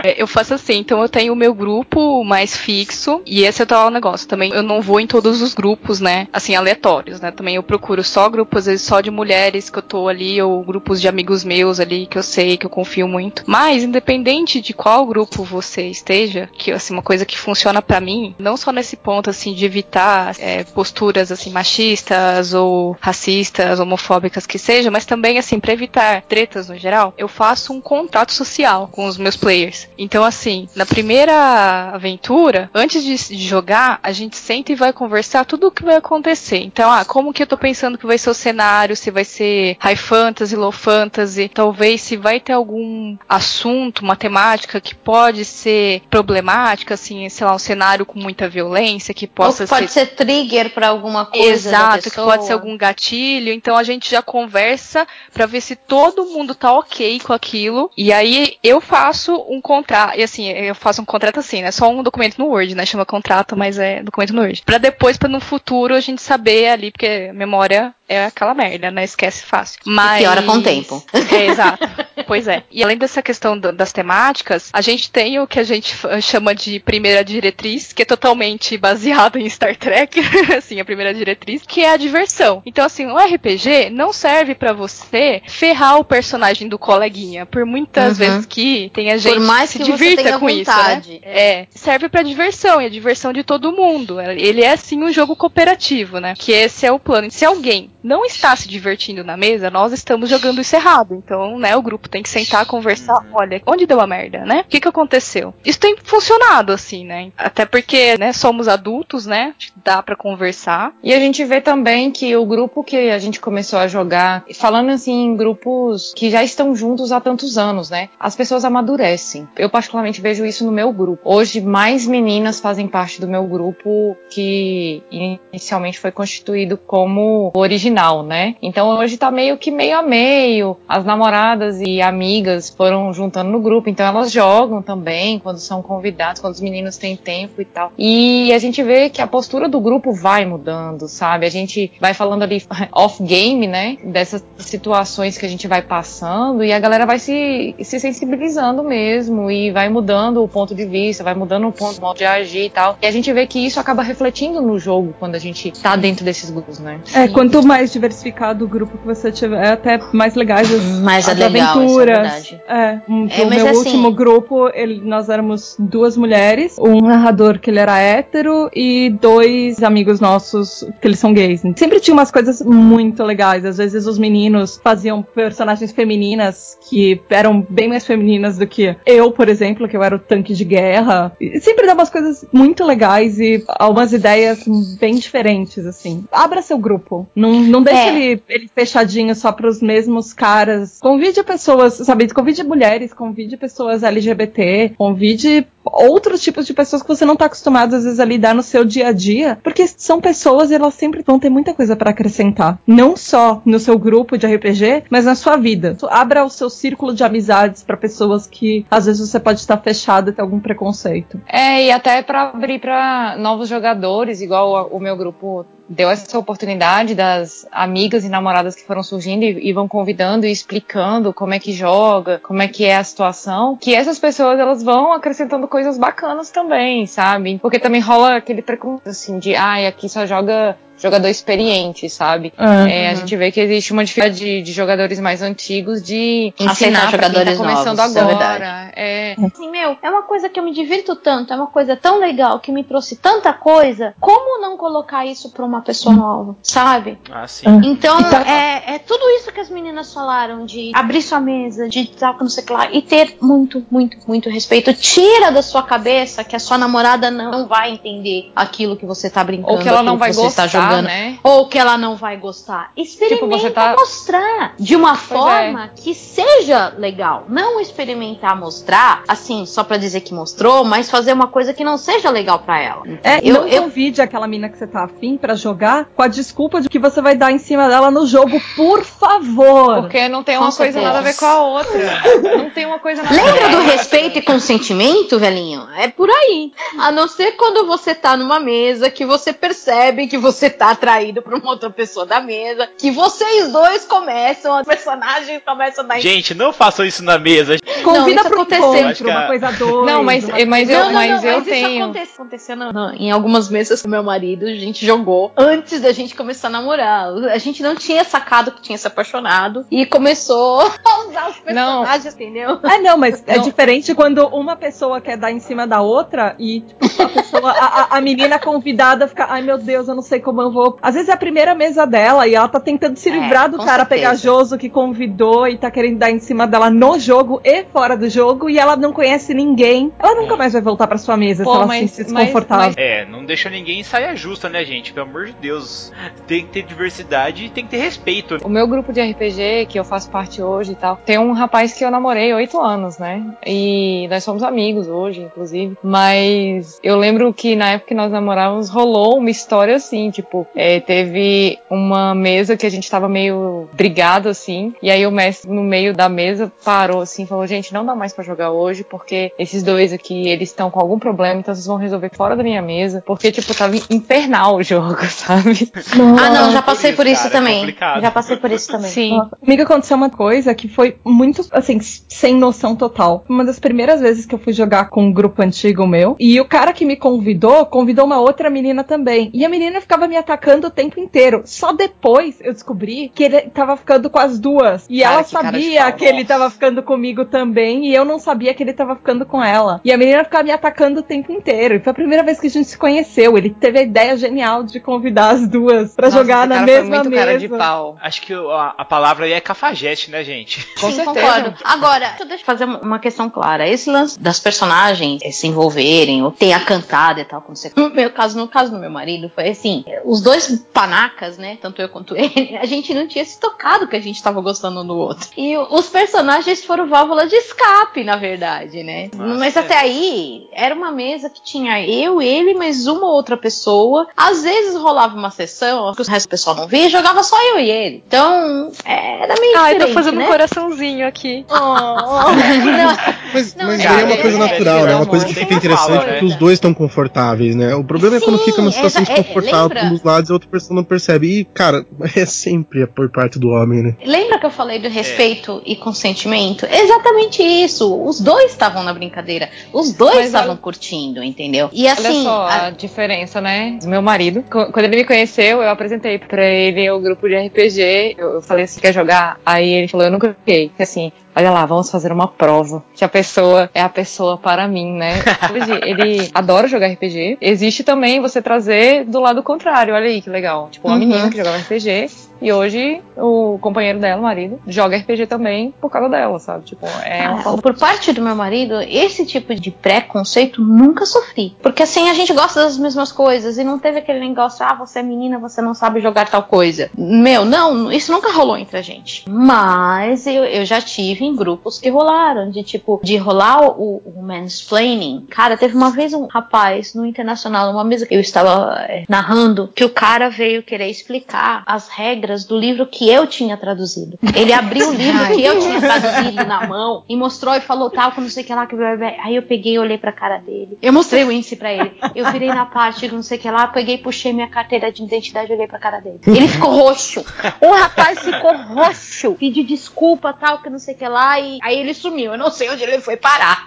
S4: é, eu faço assim, então eu tenho o meu grupo mais fixo, e esse é o tal negócio. Também eu não vou em todos os grupos, né? Assim, aleatórios, né? Também eu procuro só grupos, às vezes só de mulheres que eu tô ali, ou grupos de amigos meus ali que eu sei, que eu confio muito. Mas, independente de qual grupo você esteja, que assim, uma coisa que funciona pra mim, não só nesse ponto assim de evitar é, posturas assim machistas ou racistas, homofóbicas que seja, mas também assim para evitar tretas no geral, eu faço um contrato social com os meus players. Então assim, na primeira aventura, antes de, de jogar, a gente senta e vai conversar tudo o que vai acontecer. Então, ah, como que eu tô pensando que vai ser o cenário, se vai ser high fantasy, low fantasy, talvez se vai ter algum assunto, uma temática que pode ser problemática, assim, sei lá, um cenário com muita violência, que
S5: Ou
S4: possa
S5: que pode ser, trigger pra alguma coisa.
S4: Exato, que pode ser algum gatilho. Então a gente já conversa pra ver se todo mundo tá ok com aquilo. E aí eu faço um contrato. E assim, eu faço um contrato assim, né? Só um documento no Word, né? Chama contrato, mas é documento no Word. Pra depois, pra no futuro, a gente saber ali, porque memória é aquela merda, né? Esquece fácil. Mas...
S5: piora com o tempo.
S4: É, exato. Pois é. E além dessa questão das temáticas, a gente tem o que a gente chama de primeira diretriz, que é totalmente baseado em Star Trek, assim, a primeira diretriz, que é a diversão. Então, assim, o RPG não serve pra você ferrar o personagem do coleguinha, por muitas
S5: Uhum.
S4: vezes que tem a gente
S5: Por mais
S4: se
S5: que você
S4: divirta com
S5: vontade.
S4: isso, né? É, serve pra diversão, e a diversão de todo mundo. Ele é, sim, um jogo cooperativo, né? Que esse é o plano. Se alguém não está se divertindo na mesa, nós estamos jogando isso errado. Então, né, o grupo tem que sentar, conversar. Olha, onde deu a merda, né? O que que aconteceu? Isso tem funcionado, assim, né? Até porque, né, somos adultos, né? Dá pra conversar.
S3: E a gente vê também que o grupo que a gente começou a jogar, falando assim em grupos que já estão juntos há tantos anos, né? As pessoas amadurecem. Eu particularmente vejo isso no meu grupo. Hoje mais meninas fazem parte do meu grupo que inicialmente foi constituído como original, né? Então hoje tá meio que meio a meio. As namoradas e amigas foram juntando no grupo, então elas jogam também quando são convidados, quando os meninos têm tempo e tal. E a gente vê que a postura do grupo vai mudando, sabe? A gente vai falando ali off-game, né? Dessas situações que a gente vai passando e a galera vai se, se sensibilizando mesmo e vai mudando o ponto de vista, vai mudando o ponto, o modo de agir e tal. E a gente vê que isso acaba refletindo no jogo quando a gente tá dentro desses grupos, né?
S6: É, quanto mais diversificado o grupo que você tiver, é até mais legais as,
S5: Mais
S6: as
S5: é legal, é
S6: aventuras.
S5: verdade.
S6: É, um,
S5: É,
S6: o meu
S5: assim-
S6: último grupo, ele- nós éramos duas mulheres, um narrador que ele era hétero e dois amigos nossos que eles são gays. Sempre tinha umas coisas muito legais. Às vezes os meninos faziam personagens femininas que eram bem mais femininas do que eu, por exemplo, que eu era o tanque de guerra. E sempre dá umas coisas muito legais e algumas ideias bem diferentes, assim. Abra seu grupo. Não, não deixe
S5: É.
S6: ele, ele fechadinho só pros mesmos caras. Convide pessoas, sabe? Convide mulheres, convide pessoas LGBT, convide outros tipos de pessoas que você não tá acostumado às vezes a lidar no seu dia a dia, porque são pessoas e elas sempre vão ter muita coisa para acrescentar, não só no seu grupo de RPG, mas na sua vida. Abra o seu círculo de amizades para pessoas que às vezes você pode estar fechado e ter algum preconceito.
S3: É, e até pra abrir pra novos jogadores, igual o meu grupo deu essa oportunidade das amigas e namoradas que foram surgindo e, e vão convidando e explicando como é que joga, como é que é a situação, que essas pessoas elas vão acrescentando coisas bacanas também, sabe? Porque também rola aquele preconceito assim de, ai, aqui só joga jogador experiente, sabe?
S6: Ah,
S3: É, a
S6: uhum.
S3: gente vê que existe uma dificuldade de, de jogadores mais antigos de
S5: Aceitar
S3: ensinar pra quem tá
S5: jogadores
S3: começando
S5: novos, é
S3: agora.
S5: verdade.
S3: É,
S5: Assim, meu, é uma coisa que eu me divirto tanto, é uma coisa tão legal que me trouxe tanta coisa. Como não colocar isso pra uma pessoa nova, sabe?
S1: Ah, sim.
S5: Então,
S6: Então-
S5: é, é tudo isso que as meninas falaram, de abrir sua mesa, de tal, que não sei o que lá, e ter muito, muito, muito respeito. Tira da sua cabeça que a sua namorada não vai entender aquilo que você tá brincando,
S3: Ou que ela não vai
S5: que você
S3: gostar,
S5: jogando.
S3: né?
S5: Ou que ela não vai gostar. Experimenta
S3: Tipo, você tá-
S5: mostrar de uma
S3: é.
S5: forma que seja legal. Não experimentar mostrar, assim, só pra dizer que mostrou, mas fazer uma coisa que não seja legal pra ela.
S6: É,
S5: Eu-
S6: não
S5: eu-
S6: convide aquela mina que você tá afim pra jogar com a desculpa de que você vai dar em cima dela no jogo, por favor.
S3: Porque não tem
S5: Com
S3: uma coisa
S5: certeza.
S3: nada a ver com a outra. Não tem uma coisa nada a
S5: Lembra
S3: ver.
S5: do respeito e consentimento, velhinho? É por aí. A não ser quando você tá numa mesa que você percebe que você tá atraído pra uma outra pessoa da mesa, que vocês dois começam, os personagens começam a dar
S1: Gente, não façam isso na mesa.
S6: Convida
S5: isso
S6: pro
S5: aconteceu.
S6: encontro,
S1: que
S6: uma coisa a dois.
S3: Não, mas, mas eu,
S5: não, não,
S3: mas
S5: não,
S3: eu
S5: mas isso
S3: tenho.
S5: aconteceu, aconteceu não, não, em algumas mesas com meu marido, a gente jogou antes da gente começar a namorar. A gente não tinha sacado que tinha se apaixonado e começou a usar os personagens, entendeu?
S6: É, não, mas é
S3: Não.
S6: diferente quando uma pessoa quer dar em cima da outra e tipo, a pessoa, a, a- a menina convidada fica, ai meu Deus, eu não sei como eu vou. Às vezes é a primeira mesa dela e ela tá tentando se
S5: É,
S6: livrar do
S5: com
S6: cara
S5: certeza.
S6: pegajoso que convidou e tá querendo dar em cima dela no jogo e fora do jogo e ela não conhece ninguém. Ela nunca mais vai voltar pra sua mesa
S3: Pô,
S6: se ela
S3: mas-
S6: se sentir
S3: mas-
S6: desconfortável.
S1: É, não deixa ninguém em saia justa, né, gente? Pelo amor de Deus. Tem que ter diversidade e tem que ter respeito.
S3: O meu grupo de RPG, que eu faço parte hoje e tal, tem um rapaz que eu namorei oito anos, né? E nós somos amigos hoje, inclusive. Mas eu lembro que na época que nós namorávamos, rolou uma história assim, tipo, é, teve uma mesa que a gente tava meio brigado assim. E aí o mestre, no meio da mesa, parou assim, falou: gente, não dá mais pra jogar hoje, porque esses dois aqui, eles estão com algum problema, então vocês vão resolver fora da minha mesa. Porque, tipo, tava infernal o jogo, sabe?
S5: Ah, não, já passei por isso
S1: Cara, é
S5: também.
S1: complicado.
S5: Já passei por isso também.
S3: Sim.
S6: Nossa, Comigo aconteceu uma coisa que foi muito, assim, sem noção total. Uma das primeiras vezes que eu fui jogar com um grupo antigo meu, e o cara que me convidou, convidou uma outra menina também. E a menina ficava me atacando o tempo inteiro. Só depois eu descobri que ele tava ficando com as duas. E
S3: Cara,
S6: ela
S3: que
S6: sabia
S3: pau,
S6: que ele tava ficando comigo também, e eu não sabia que ele tava ficando com ela. E a menina ficava me atacando o tempo inteiro. E foi a primeira vez que a gente se conheceu. Ele teve a ideia genial de convidar as duas pra
S3: Nossa,
S6: jogar na
S3: cara
S6: mesma
S3: foi muito
S6: mesa.
S3: cara de pau.
S1: Acho que a, a palavra aí é cafajeste, né, gente?
S3: Com
S5: Sim,
S3: certeza.
S5: concordo. Agora, deixa eu fazer uma questão clara. Esse lance das personagens eh, se envolverem, ou ter a cantada e tal, como você... No meu caso, no caso do meu marido, foi assim, os dois panacas, né, tanto eu quanto ele, a gente não tinha se tocado que a gente tava gostando um do outro. E os personagens foram válvula de escape, na verdade, né?
S1: Nossa,
S5: Mas
S1: é.
S5: até aí, era uma mesa que tinha eu, ele, mais uma outra pessoa. Às vezes rolava uma sessão, que o resto do pessoal não via, jogava só eu e ele. Então, era meio
S4: Ai,
S5: diferente,
S4: tô fazendo
S5: né?
S4: um coraçãozinho aqui.
S5: Não,
S2: Mas,
S5: Não,
S2: mas
S5: cara,
S2: aí é uma coisa
S5: é-
S2: natural,
S1: é-
S2: né?
S1: é
S2: Uma coisa que fica interessante porque
S1: né?
S2: os dois estão confortáveis, né? O problema é quando
S5: Sim,
S2: fica uma situação
S5: é,
S2: desconfortável dos lados e a outra pessoa não percebe. E, cara, é sempre por parte do homem, né?
S5: Lembra que eu falei do respeito e consentimento? Exatamente isso. Os dois estavam na brincadeira. Os dois estavam
S3: olha-
S5: curtindo, entendeu? E assim.
S3: Olha só
S5: a-
S3: a diferença, né? Do meu marido. Qu- Quando ele me conheceu, eu apresentei pra ele o grupo de RPG. Eu eu falei assim: quer jogar? Aí ele falou: eu nunca joguei. Assim, olha lá, vamos fazer uma prova. Que a pessoa é a pessoa para mim, né? Hoje ele adora jogar RPG. Existe também você trazer do lado contrário. Olha aí que legal. Tipo, uma
S5: Uhum.
S3: menina que jogava RPG. E hoje o companheiro dela, o marido, joga RPG também por causa dela, sabe? Tipo, é
S5: Ah,
S3: forma
S5: por parte do meu marido, esse tipo de preconceito nunca sofri. Porque assim a gente gosta das mesmas coisas e não teve aquele negócio, ah, você é menina, você não sabe jogar tal coisa. Meu, não, isso nunca rolou entre a gente. Mas eu, eu já tive em grupos que rolaram, de tipo, de rolar o, o mansplaining. Cara, teve uma vez um rapaz no internacional, numa mesa que eu estava é, narrando, que o cara veio querer explicar as regras do livro que eu tinha traduzido. Ele abriu o livro que eu tinha traduzido na mão e mostrou e falou tal, que não sei o que lá, que aí eu peguei e olhei pra cara dele. Eu mostrei o índice pra ele. Eu virei na parte do não sei o que lá, peguei, puxei minha carteira de identidade e olhei pra cara dele. Ele ficou roxo. O rapaz ficou roxo. Pediu desculpa, tal, que não sei o que lá, e aí ele sumiu. Eu não sei onde ele foi parar.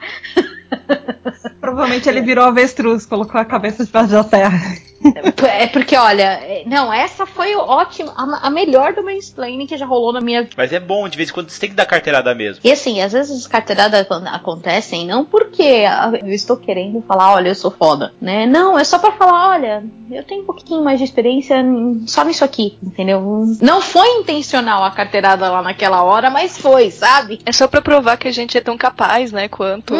S6: Provavelmente ele virou avestruz, colocou a cabeça debaixo da terra.
S5: É porque, olha, é- não, essa foi ótima, a, a melhor do mansplaining que já rolou na minha vida.
S1: Mas é bom, de vez em quando você tem que dar carteirada mesmo.
S5: E assim, às vezes as carteiradas acon- acontecem não porque eu estou querendo falar, olha, eu sou foda, né? Não, é só pra falar, olha, eu tenho um pouquinho mais de experiência só nisso aqui, entendeu? Não foi intencional a carteirada lá naquela hora, mas foi, sabe?
S4: É só pra provar que a gente é tão capaz, né, quanto.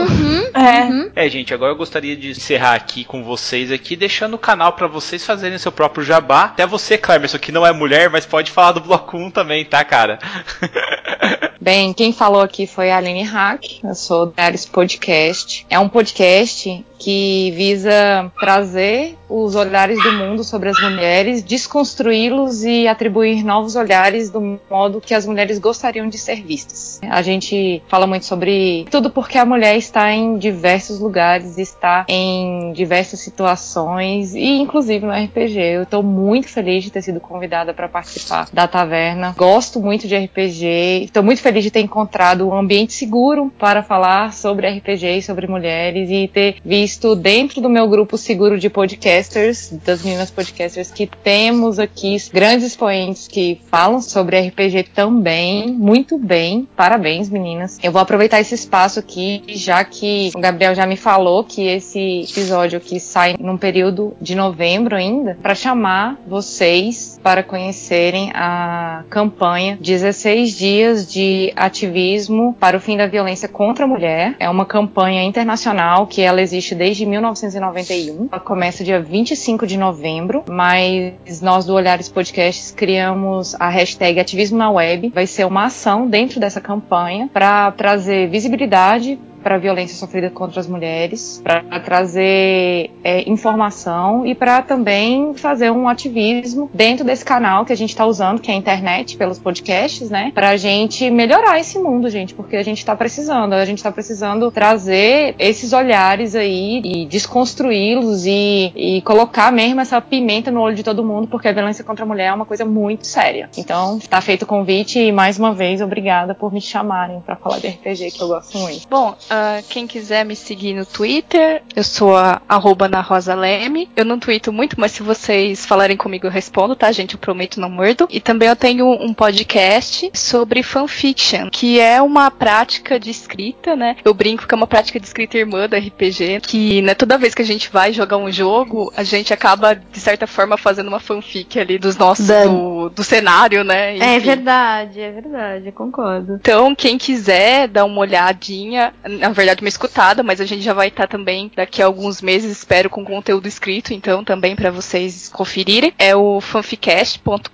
S6: É.
S1: É, gente, agora eu gostaria de encerrar aqui com vocês aqui, deixando o canal pra vocês fazerem seu próprio jabá. Até você, Clemerson, que não é mulher, mas pode falar do Bloco 1 também, tá, cara?
S3: Bem, quem falou aqui foi a Aline Hack, eu sou do Ares Podcast. É um podcast que visa trazer os olhares do mundo sobre as mulheres, desconstruí-los e atribuir novos olhares do modo que as mulheres gostariam de ser vistas. A gente fala muito sobre tudo porque a mulher está em diversos lugares, está em diversas situações e inclusive no RPG. Eu estou muito feliz de ter sido convidada para participar da taverna. Gosto muito de RPG. Estou muito feliz de ter encontrado um ambiente seguro para falar sobre RPG e sobre mulheres e ter visto dentro do meu grupo seguro de podcasters, das meninas podcasters, que temos aqui grandes expoentes que falam sobre RPG também, muito bem. Parabéns, meninas. Eu vou aproveitar esse espaço aqui, já que o Gabriel já me falou que esse episódio aqui sai num período de novembro ainda, para chamar vocês para conhecerem a campanha 16 dias de ativismo para o fim da violência contra a mulher. É uma campanha internacional que ela existe desde 1991. Ela começa dia 25 de novembro, mas nós do Olhares Podcasts criamos a hashtag Ativismo na Web. Vai ser uma ação dentro dessa campanha para trazer visibilidade para a violência sofrida contra as mulheres, para trazer é, informação e para também fazer um ativismo dentro desse canal que a gente está usando, que é a internet, pelos podcasts, né? Para a gente melhorar esse mundo, gente, porque a gente está precisando, a gente está precisando trazer esses olhares aí e desconstruí-los e, e colocar mesmo essa pimenta no olho de todo mundo, porque a violência contra a mulher é uma coisa muito séria. Então, está feito o convite e mais uma vez obrigada por me chamarem para falar de RPG que eu gosto muito.
S4: Bom, ah, quem quiser me seguir no Twitter, eu sou a arroba na Rosa Leme. Eu não tweeto muito, mas se vocês falarem comigo eu respondo, tá, gente? Eu prometo não mordo. E também eu tenho um podcast sobre fanfiction, que é uma prática de escrita, né? Eu brinco que é uma prática de escrita irmã da RPG, que né, toda vez que a gente vai jogar um jogo, a gente acaba, de certa forma, fazendo uma fanfic ali dos nossos, do, do cenário, né?
S5: É
S4: Enfim.
S5: verdade, é verdade, concordo.
S4: Então, quem quiser dar uma olhadinha, na verdade uma escutada, mas a gente já vai estar também daqui a alguns meses, espero, com conteúdo escrito, então também para vocês conferirem. É o fanficast.com.br.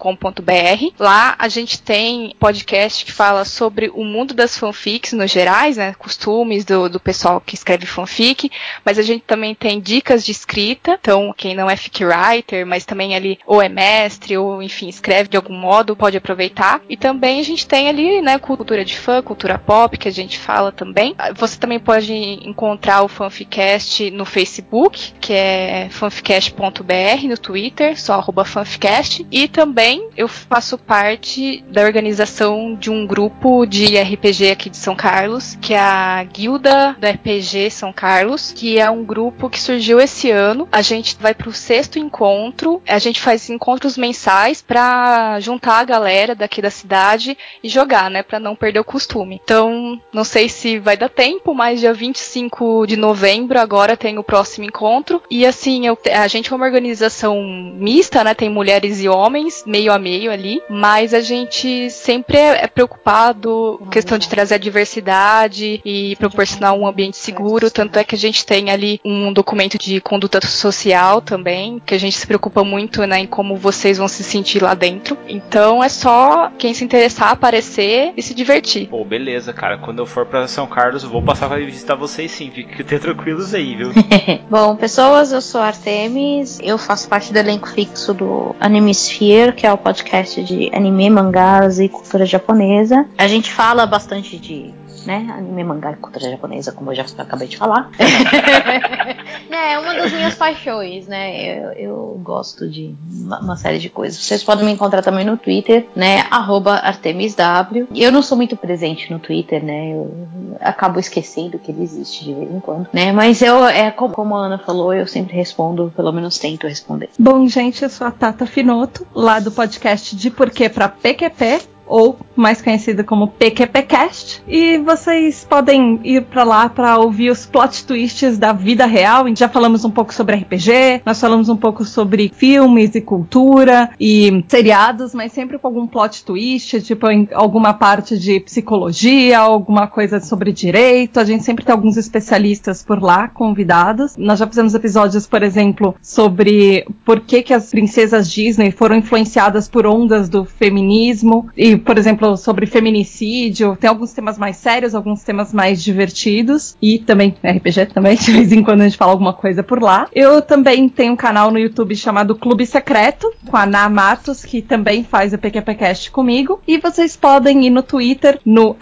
S4: Lá a gente tem podcast que fala sobre o mundo das fanfics no gerais, né, costumes do, do pessoal que escreve fanfic, mas a gente também tem dicas de escrita, então quem não é fic writer, mas também ali ou é mestre ou enfim escreve de algum modo, pode aproveitar. E também a gente tem ali, né, cultura de fã, cultura pop que a gente fala também. Você também pode encontrar o Fanficast no Facebook, que é fanficast.br, no Twitter, só arroba fanficast. E também eu faço parte da organização de um grupo de RPG aqui de São Carlos, que é a Guilda do RPG São Carlos, que é um grupo que surgiu esse ano. A gente vai pro sexto encontro, a gente faz encontros mensais para juntar a galera daqui da cidade e jogar, né, para não perder o costume. Então, não sei se vai dar tempo, mas dia 25 de novembro agora tem o próximo encontro. E assim, eu, a gente é uma organização mista, né? Tem mulheres e homens, meio a meio ali, mas a gente sempre é, é preocupado com questão de trazer a diversidade e proporcionar um ambiente seguro. Tanto é que a gente tem ali um documento de conduta social também, que a gente se preocupa muito, né, em como vocês vão se sentir lá dentro. Então é só quem se interessar aparecer e se divertir.
S1: Pô, beleza, cara. Quando eu for pra São Carlos, eu vou passar pra visitar vocês sim. Fiquem tranquilos aí, viu?
S5: Bom, pessoas, eu sou Artemis, eu faço parte do elenco fixo do Anime Sphere, que é o podcast de anime, mangás e cultura japonesa. A gente fala bastante de né, anime, mangá e cultura japonesa, como eu já acabei de falar. Não, É, uma das minhas paixões, né? Eu, eu gosto de uma, uma série de coisas. Vocês podem me encontrar também no Twitter, né? Arroba ArtemisW. Eu não sou muito presente no Twitter, né? Eu acabo esquecendo que ele existe de vez em quando, né? Mas eu, é como, como a Ana falou, eu sempre respondo, pelo menos tento responder.
S6: Bom, gente, eu sou a Tata Finoto, lá do podcast De Porquê pra PQP ou mais conhecido como PQPcast. E vocês podem ir para lá para ouvir os plot twists da vida real. Já falamos um pouco sobre RPG, nós falamos um pouco sobre filmes e cultura e seriados, mas sempre com algum plot twist, tipo alguma parte de psicologia, alguma coisa sobre direito. A gente sempre tem alguns especialistas por lá convidados. Nós já fizemos episódios, por exemplo, sobre por que, que as princesas Disney foram influenciadas por ondas do feminismo e por exemplo, sobre feminicídio. Tem alguns temas mais sérios, alguns temas mais divertidos. E também RPG também, de vez em quando a gente fala alguma coisa por lá. Eu também tenho um canal no YouTube chamado Clube Secreto, com a Ana Matos, que também faz o PQPcast comigo. E vocês podem ir no Twitter, no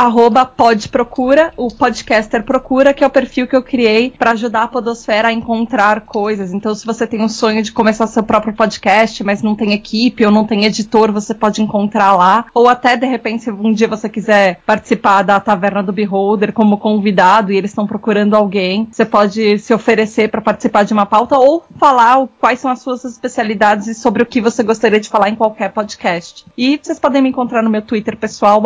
S6: podprocura, o podcaster procura, que é o perfil que eu criei para ajudar a podosfera a encontrar coisas. Então, se você tem um sonho de começar seu próprio podcast, mas não tem equipe ou não tem editor, você pode encontrar lá. Ou até de repente, um dia você quiser participar da Taverna do Beholder como convidado e eles estão procurando alguém, você pode se oferecer para participar de uma pauta ou falar quais são as suas especialidades e sobre o que você gostaria de falar em qualquer podcast. E vocês podem me encontrar no meu Twitter pessoal,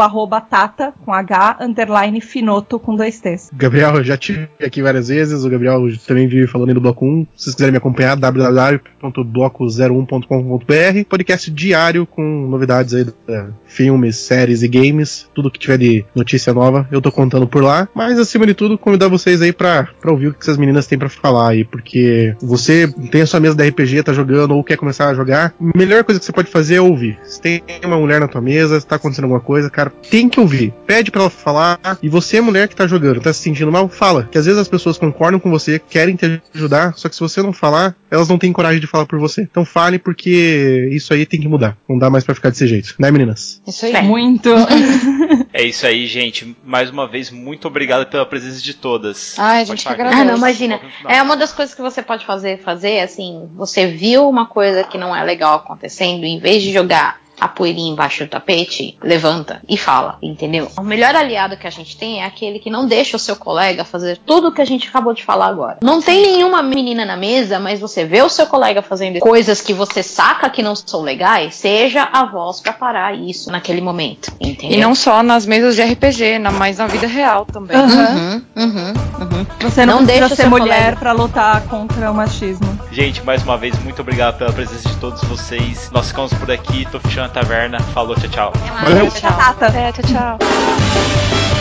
S6: tata, com H, underline finoto, com dois T's.
S2: Gabriel, eu já tive aqui várias vezes, o Gabriel também vive falando no Bloco 1. Se vocês quiserem me acompanhar, www.bloco01.com.br, podcast diário com novidades aí da filmes, séries e games, tudo que tiver de notícia nova, eu tô contando por lá. Mas acima de tudo, convidar vocês aí pra, pra ouvir o que essas meninas têm para falar aí, porque você tem a sua mesa da RPG, tá jogando ou quer começar a jogar, a melhor coisa que você pode fazer é ouvir. Se tem uma mulher na tua mesa, se tá acontecendo alguma coisa, cara, tem que ouvir. Pede para ela falar, e você, é mulher que tá jogando, tá se sentindo mal, fala. Que às vezes as pessoas concordam com você, querem te ajudar, só que se você não falar, elas não têm coragem de falar por você. Então fale, porque isso aí tem que mudar. Não dá mais para ficar desse jeito, né, meninas?
S6: Isso aí. É. Muito.
S1: é isso aí, gente. Mais uma vez, muito obrigado pela presença de todas.
S5: Ai, a gente que agradece. Ah, não, imagina. É uma das coisas que você pode fazer, fazer, assim, você viu uma coisa que não é legal acontecendo, em vez de jogar a poeirinha embaixo do tapete, levanta e fala, entendeu? O melhor aliado que a gente tem é aquele que não deixa o seu colega fazer tudo o que a gente acabou de falar agora. Não tem nenhuma menina na mesa, mas você vê o seu colega fazendo coisas que você saca que não são legais, seja a voz para parar isso naquele momento, entendeu?
S12: E não só nas mesas de RPG, mas na vida real também.
S5: Uhum, uhum, uhum.
S6: Você não, não deixa ser mulher para lutar contra o machismo.
S1: Gente, mais uma vez, muito obrigado pela presença de todos vocês. Nós ficamos por aqui, tô fechando taverna. Falou, tchau, tchau.
S6: Valeu. Tchau, tchau.
S12: É, tchau, tchau.